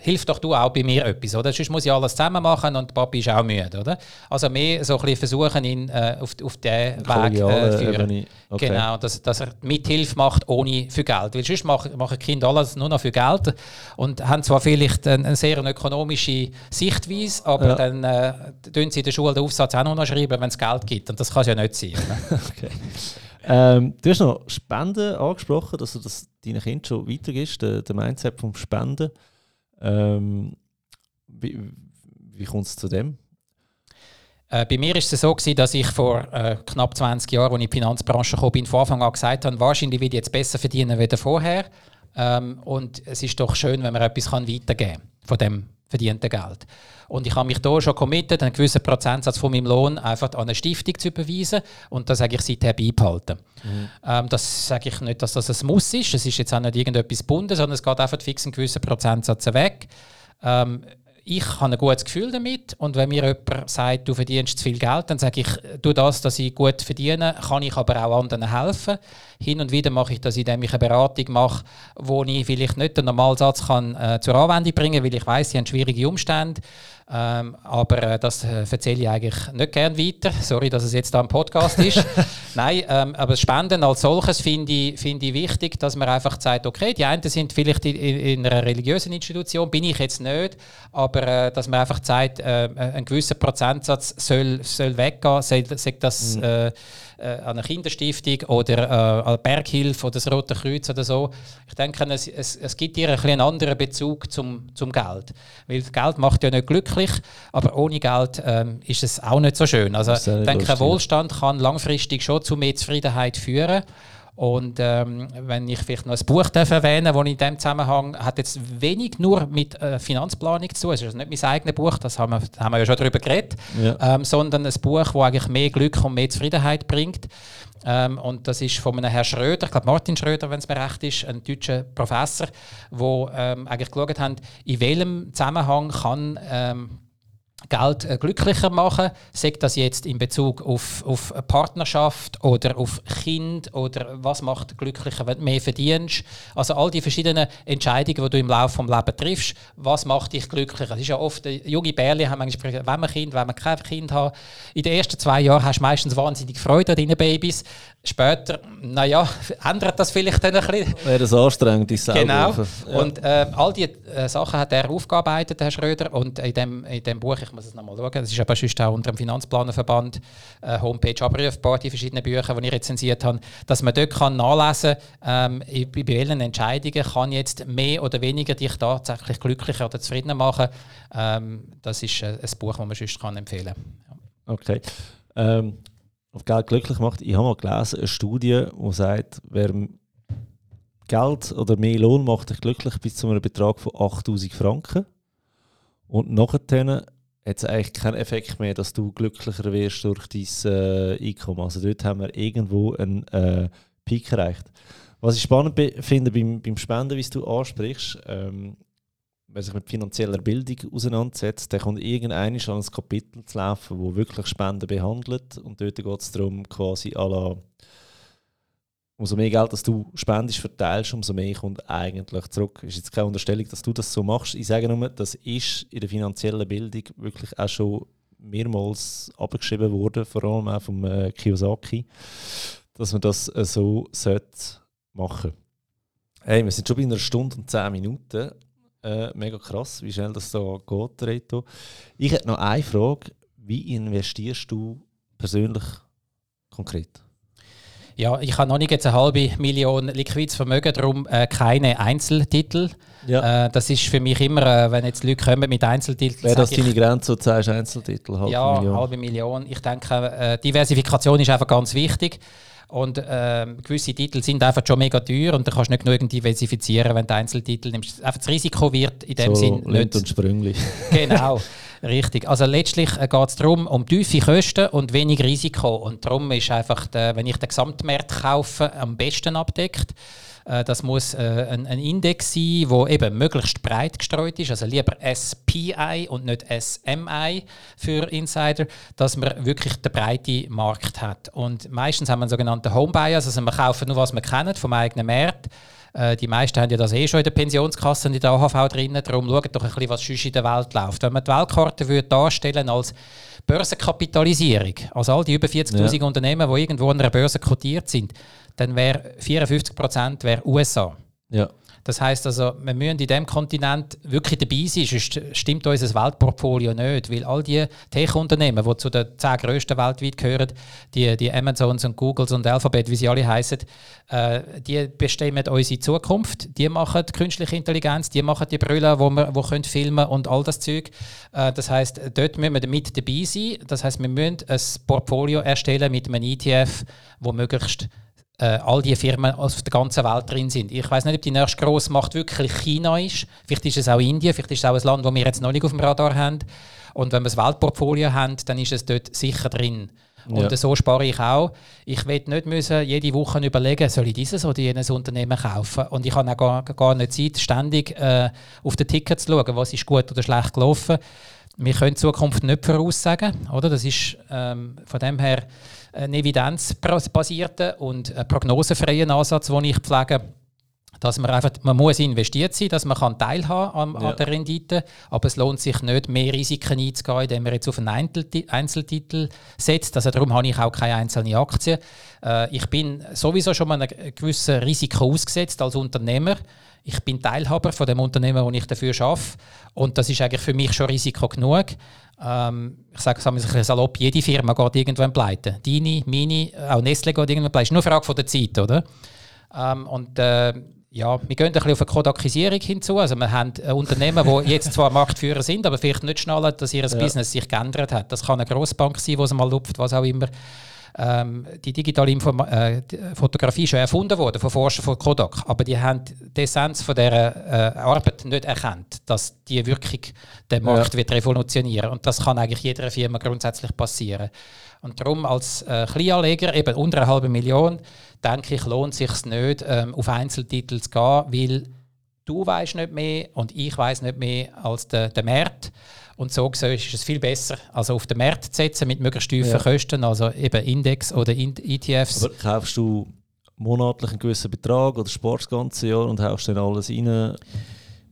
hilf doch du auch bei mir etwas, oder? Sonst muss ich alles zusammen machen und Papi ist auch müde, oder? Also mehr so ein bisschen versuchen, ihn äh, auf, auf diesen Weg äh, führen. Okay. Genau, dass, dass er Mithilfe macht ohne für Geld. Weil sonst machen, machen Kinder alles nur noch für Geld und haben zwar vielleicht eine, eine sehr ökonomische Sichtweise, aber ja. dann äh, tun sie in der Schule den Aufsatz auch noch schreiben, wenn es Geld gibt. Und das kann es ja nicht sein. okay. Ähm, du hast noch Spenden angesprochen, dass du das deinen Kindern schon weitergibst, der, der Mindset vom Spenden. Ähm, wie wie kommt es zu dem? Äh, bei mir war es so, gewesen, dass ich vor äh, knapp 20 Jahren, als ich in die Finanzbranche kam, bin, von Anfang an gesagt habe, wahrscheinlich werde ich jetzt besser verdienen als vorher. Ähm, und es ist doch schön, wenn man etwas kann weitergeben kann von dem verdienten Geld. Und ich habe mich hier schon committed, einen gewissen Prozentsatz von meinem Lohn einfach an eine Stiftung zu überweisen und das sage ich seither beibehalten. Mhm. Ähm, das sage ich nicht, dass das ein Muss ist, es ist jetzt auch nicht irgendetwas gebunden, sondern es geht einfach fix einen gewissen Prozentsatz weg. Ähm, ich habe ein gutes Gefühl damit und wenn mir jemand sagt, du verdienst zu viel Geld, dann sage ich, du das, dass ich gut verdiene, kann ich aber auch anderen helfen. Hin und wieder mache ich das, indem ich eine Beratung mache, wo ich vielleicht nicht den Normalsatz kann, äh, zur Anwendung bringen kann, weil ich weiß, sie haben schwierige Umstände. Ähm, aber äh, das äh, erzähle ich eigentlich nicht gern weiter. Sorry, dass es jetzt da ein Podcast ist. Nein, ähm, aber das Spenden als solches finde ich, find ich wichtig, dass man einfach sagt, okay, die einen sind vielleicht in, in einer religiösen Institution, bin ich jetzt nicht, aber äh, dass man einfach sagt, äh, ein gewisser Prozentsatz soll, soll weggehen, soll das mhm. Äh, an eine Kinderstiftung oder äh, an Berghilfe oder das Rote Kreuz oder so. Ich denke, es, es, es gibt hier ein einen anderen Bezug zum, zum Geld. Weil Geld macht ja nicht glücklich, aber ohne Geld ähm, ist es auch nicht so schön. Also ich denke, Wohlstand kann langfristig schon zu mehr Zufriedenheit führen. Und ähm, wenn ich vielleicht noch ein Buch darf erwähnen das in diesem Zusammenhang hat jetzt wenig nur mit äh, Finanzplanung zu tun. Es ist nicht mein eigenes Buch, das haben wir, da haben wir ja schon darüber geredet, ja. ähm, sondern ein Buch, das eigentlich mehr Glück und mehr Zufriedenheit bringt. Ähm, und das ist von einem Herrn Schröder, ich glaube Martin Schröder, wenn es mir recht ist, ein deutscher Professor, der ähm, eigentlich geschaut hat, in welchem Zusammenhang kann ähm, Geld äh, glücklicher machen, sei das jetzt in Bezug auf, auf Partnerschaft oder auf Kind oder was macht glücklicher, wenn du mehr verdienst. Also all die verschiedenen Entscheidungen, die du im Laufe des Lebens triffst, was macht dich glücklicher? Es ist ja oft, äh, junge Bärli haben manchmal wenn man Kind, wenn man kein Kind hat. In den ersten zwei Jahren hast du meistens wahnsinnig Freude an deinen Babys. Später, naja, ändert das vielleicht dann ein bisschen. Wäre das anstrengend, ist Genau. Ja. Und äh, all diese äh, Sachen hat er aufgearbeitet, Herr Schröder. Und in dem, in dem Buch, ich muss es nochmal schauen, das ist aber sonst auch unter dem Finanzplanerverband äh, Homepage abrufbar, die verschiedenen Bücher, die ich rezensiert habe, dass man dort kann nachlesen kann, ähm, bei welchen Entscheidungen kann jetzt mehr oder weniger dich tatsächlich glücklicher oder zufriedener machen. Ähm, das ist äh, ein Buch, das man sonst kann empfehlen kann. Ja. Okay. Ähm, auf Geld glücklich macht. Ich habe mal gelesen, eine Studie, die sagt, wer Geld oder mehr Lohn macht dich glücklich bis zu einem Betrag von 8000 Franken. Und nachher hat es eigentlich keinen Effekt mehr, dass du glücklicher wirst durch dein äh, Einkommen. Also dort haben wir irgendwo einen äh, Peak erreicht. Was ich spannend finde beim, beim Spenden, wie du ansprichst, ähm, wer sich mit finanzieller Bildung auseinandersetzt, der kommt irgendein an ein Kapitel zu laufen, wo wirklich Spenden behandelt. Und dort geht es darum, quasi la, umso mehr Geld, das du spendest, verteilst, umso mehr kommt eigentlich zurück. Ist jetzt keine Unterstellung, dass du das so machst. Ich sage nur, das ist in der finanziellen Bildung wirklich auch schon mehrmals abgeschrieben worden, vor allem auch vom äh, Kiyosaki, dass man das äh, so sollte machen. Hey, wir sind schon bei einer Stunde und zehn Minuten äh, mega krass, wie schnell das da geht, Reto. Ich hätte noch eine Frage. Wie investierst du persönlich konkret? Ja, ich habe noch nicht jetzt eine halbe Million liquides Vermögen, darum äh, keine Einzeltitel. Ja. Äh, das ist für mich immer, äh, wenn jetzt Leute kommen mit Einzeltiteln. Wäre das deine Grenze, du sagst Einzeltitel? Halbe ja, Million. halbe Million. Ich denke, äh, Diversifikation ist einfach ganz wichtig. Und ähm, gewisse Titel sind einfach schon mega teuer und da kannst du nicht genug diversifizieren, wenn du Einzeltitel nimmst. Einfach das Risiko wird in dem so Sinn nicht... und Sprüngli. genau, richtig. Also letztlich äh, geht es darum, um tiefe Kosten und wenig Risiko. Und darum ist einfach, der, wenn ich den Gesamtmarkt kaufe, am besten abdeckt. Äh, das muss äh, ein, ein, Index sein, der eben möglichst breit gestreut ist, also lieber SPI und nicht SMI für Insider, dass man wirklich den breiten Markt hat. Und meistens haben wir einen sogenannten Home Bias, also wir kaufen nur, was wir kennen vom eigenen Markt. Äh, die meisten haben ja das eh schon in der Pensionskasse und in der AHV drin. Darum schaut doch ein bisschen, was sonst in der Welt läuft. Wenn man die Weltkarte würde darstellen als Börsenkapitalisierung, also all die über 40.000 ja. Unternehmen, die irgendwo an einer Börse kotiert sind, dann wäre 54 Prozent USA. Ja. Das heißt also, wir müssen in diesem Kontinent wirklich dabei sein, sonst stimmt unser Weltportfolio nicht, weil all die Tech-Unternehmen, die zu den zehn grössten weltweit gehören, die, die Amazons und Googles und Alphabet, wie sie alle heißen, äh, die bestimmen unsere Zukunft, die machen die künstliche Intelligenz, die machen die Brille, wo wir wo können filmen und all das Zeug. Äh, das heißt, dort müssen wir mit dabei sein. Das heißt, wir müssen ein Portfolio erstellen mit einem ETF, wo möglichst all die Firmen auf der ganzen Welt drin sind. Ich weiß nicht, ob die nächste Grossmacht wirklich China ist. Vielleicht ist es auch Indien, vielleicht ist es auch ein Land, das wir jetzt noch nicht auf dem Radar haben. Und wenn wir das Weltportfolio haben, dann ist es dort sicher drin. Und ja. so spare ich auch. Ich will nicht müssen jede Woche überlegen, soll ich dieses oder jenes Unternehmen kaufen. Und ich habe auch gar, gar nicht Zeit, ständig äh, auf den Ticket zu schauen, was ist gut oder schlecht gelaufen. Wir können die Zukunft nicht voraussagen. Oder? Das ist ähm, von dem her einen evidenzbasierten und prognosefreien Ansatz, den ich pflege dass man einfach, man muss investiert sein, dass man kann teilhaben an, ja. an der Rendite, aber es lohnt sich nicht, mehr Risiken einzugehen, indem man jetzt auf einen Einzeltitel setzt. Also darum habe ich auch keine einzelnen Aktien. Äh, ich bin sowieso schon mal einem gewissen Risiko ausgesetzt als Unternehmer. Ich bin Teilhaber von dem Unternehmen, wo ich dafür arbeite und das ist eigentlich für mich schon Risiko genug. Ähm, ich sage es ein bisschen salopp, jede Firma geht irgendwann pleite. Deine, meine, auch Nestle geht irgendwann pleite. Ist nur eine Frage von der Zeit, oder? Ähm, und äh, ja, wir gehen ein bisschen auf eine Kodakisierung hinzu. Also wir haben Unternehmen, die jetzt zwar Marktführer sind, aber vielleicht nicht schnallen, dass ihr ja. Business sich geändert hat. Das kann eine Grossbank sein, die es mal lupft, was auch immer ähm, die digitale Informa äh, die Fotografie schon erfunden worden von Forschern von Kodak, aber die haben die Essenz von dieser äh, Arbeit nicht erkannt, dass die wirklich den Markt ja. wird revolutionieren und das kann eigentlich jeder Firma grundsätzlich passieren. Und darum als äh, Kleinanleger, eben unter einer halben Million, denke ich, lohnt es sich nicht, ähm, auf Einzeltitel zu gehen, weil du weißt nicht mehr und ich weiß nicht mehr als der, der Markt. Und so gesehen ist es viel besser, also auf den Markt zu setzen mit möglichst tiefen ja. Kosten, also eben Index oder ETFs. Aber kaufst du monatlich einen gewissen Betrag oder sparst das ganze Jahr und haust dann alles rein?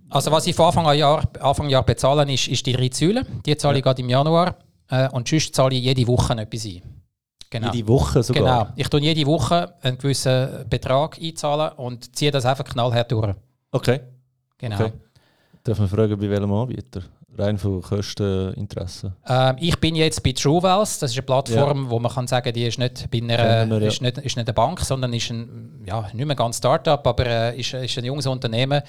Also was ich von Anfang Jahr, Anfang Jahr bezahle, ist, ist die drei Säulen. Die zahle ich gerade im Januar. Äh, und sonst zahle ich jede Woche etwas ein. Genau. Jede Woche sogar? Genau. Ich tue jede Woche einen gewissen Betrag einzahlen und ziehe das einfach knallhart durch. Okay. Genau. Okay. Darf man fragen, bei welchem Anbieter? Rein von Kosteninteresse. Ähm, ich bin jetzt bei TrueWealth. Das ist eine Plattform, ja. wo man kann sagen, die ist nicht bei einer, wir, ja. ist nicht, ist nicht eine Bank, sondern ist ein, ja, nicht mehr ganz Startup, aber äh, ist, ist ein junges Unternehmen,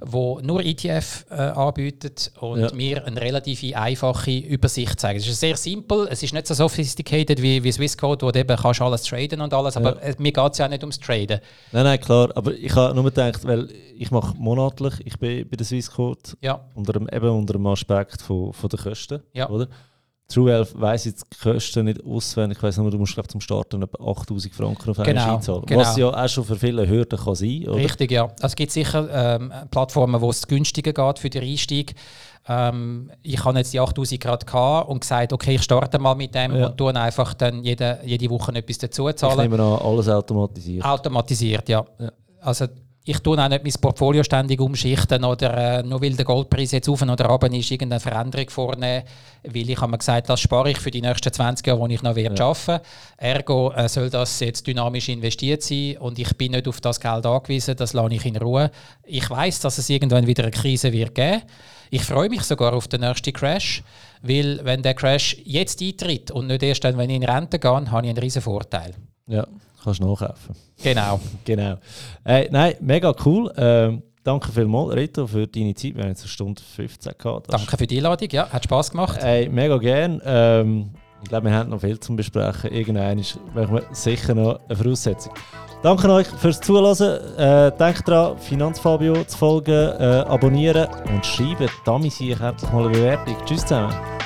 wo nur ETF äh, anbietet und ja. mir eine relativ einfache Übersicht zeigt. Es ist sehr simpel, es ist nicht so sophisticated wie, wie Swissquote, wo du eben kannst alles traden und alles, aber ja. mir geht es ja nicht ums Traden. Nein, nein, klar, aber ich habe nur gedacht, weil ich mache monatlich, ich bin bei der Swissquote ja. unter dem, eben unter dem Aspekt von, von der Kosten, ja. oder? TrueWealth weiss jetzt die Kosten nicht auswendig. Ich weiss nur, du musst glaub, zum Starten etwa 8000 Franken auf genau, einzahlen. Genau. Was ja auch schon für viele Hürden kann sein kann. Richtig, ja. Also es gibt sicher ähm, Plattformen, wo es günstiger geht für den Einstieg. Ähm, ich habe jetzt die 8000 Grad gehabt und gesagt, okay, ich starte mal mit dem ja. und tue einfach dann jede, jede Woche etwas dazu zahlen. Ich nehme an, alles automatisiert. Automatisiert, ja. ja. Also ich tue auch nicht mein Portfolio ständig umschichten oder äh, nur weil der Goldpreis jetzt auf oder runter ist, irgendeine Veränderung vornehmen. Weil ich habe mir gesagt, das spare ich für die nächsten 20 Jahre, wo ich noch werde ja. arbeiten Ergo äh, soll das jetzt dynamisch investiert sein und ich bin nicht auf das Geld angewiesen, das lasse ich in Ruhe. Ich weiß, dass es irgendwann wieder eine Krise wird geben. Ich freue mich sogar auf den nächsten Crash, weil wenn der Crash jetzt eintritt und nicht erst dann, wenn ich in Rente gehe, habe ich einen riesen Vorteil. Ja. Kannst du nachkaufen. Genau. genau. Äh, nein, mega cool. Ähm, danke vielmals, Rito, für deine Zeit. Wir haben jetzt eine Stunde 15 gehabt. Danke für die Einladung, ja, hat Spass gemacht. Äh, mega gern. Ähm, ich glaube, wir haben noch viel zu besprechen. Irgendwann ist wir sicher noch eine Voraussetzung. Danke euch fürs Zuhören. Äh, denkt daran, Finanzfabio zu folgen, äh, abonnieren und schreiben. Damit sehe ich herzlich mal eine Bewertung. Tschüss zusammen.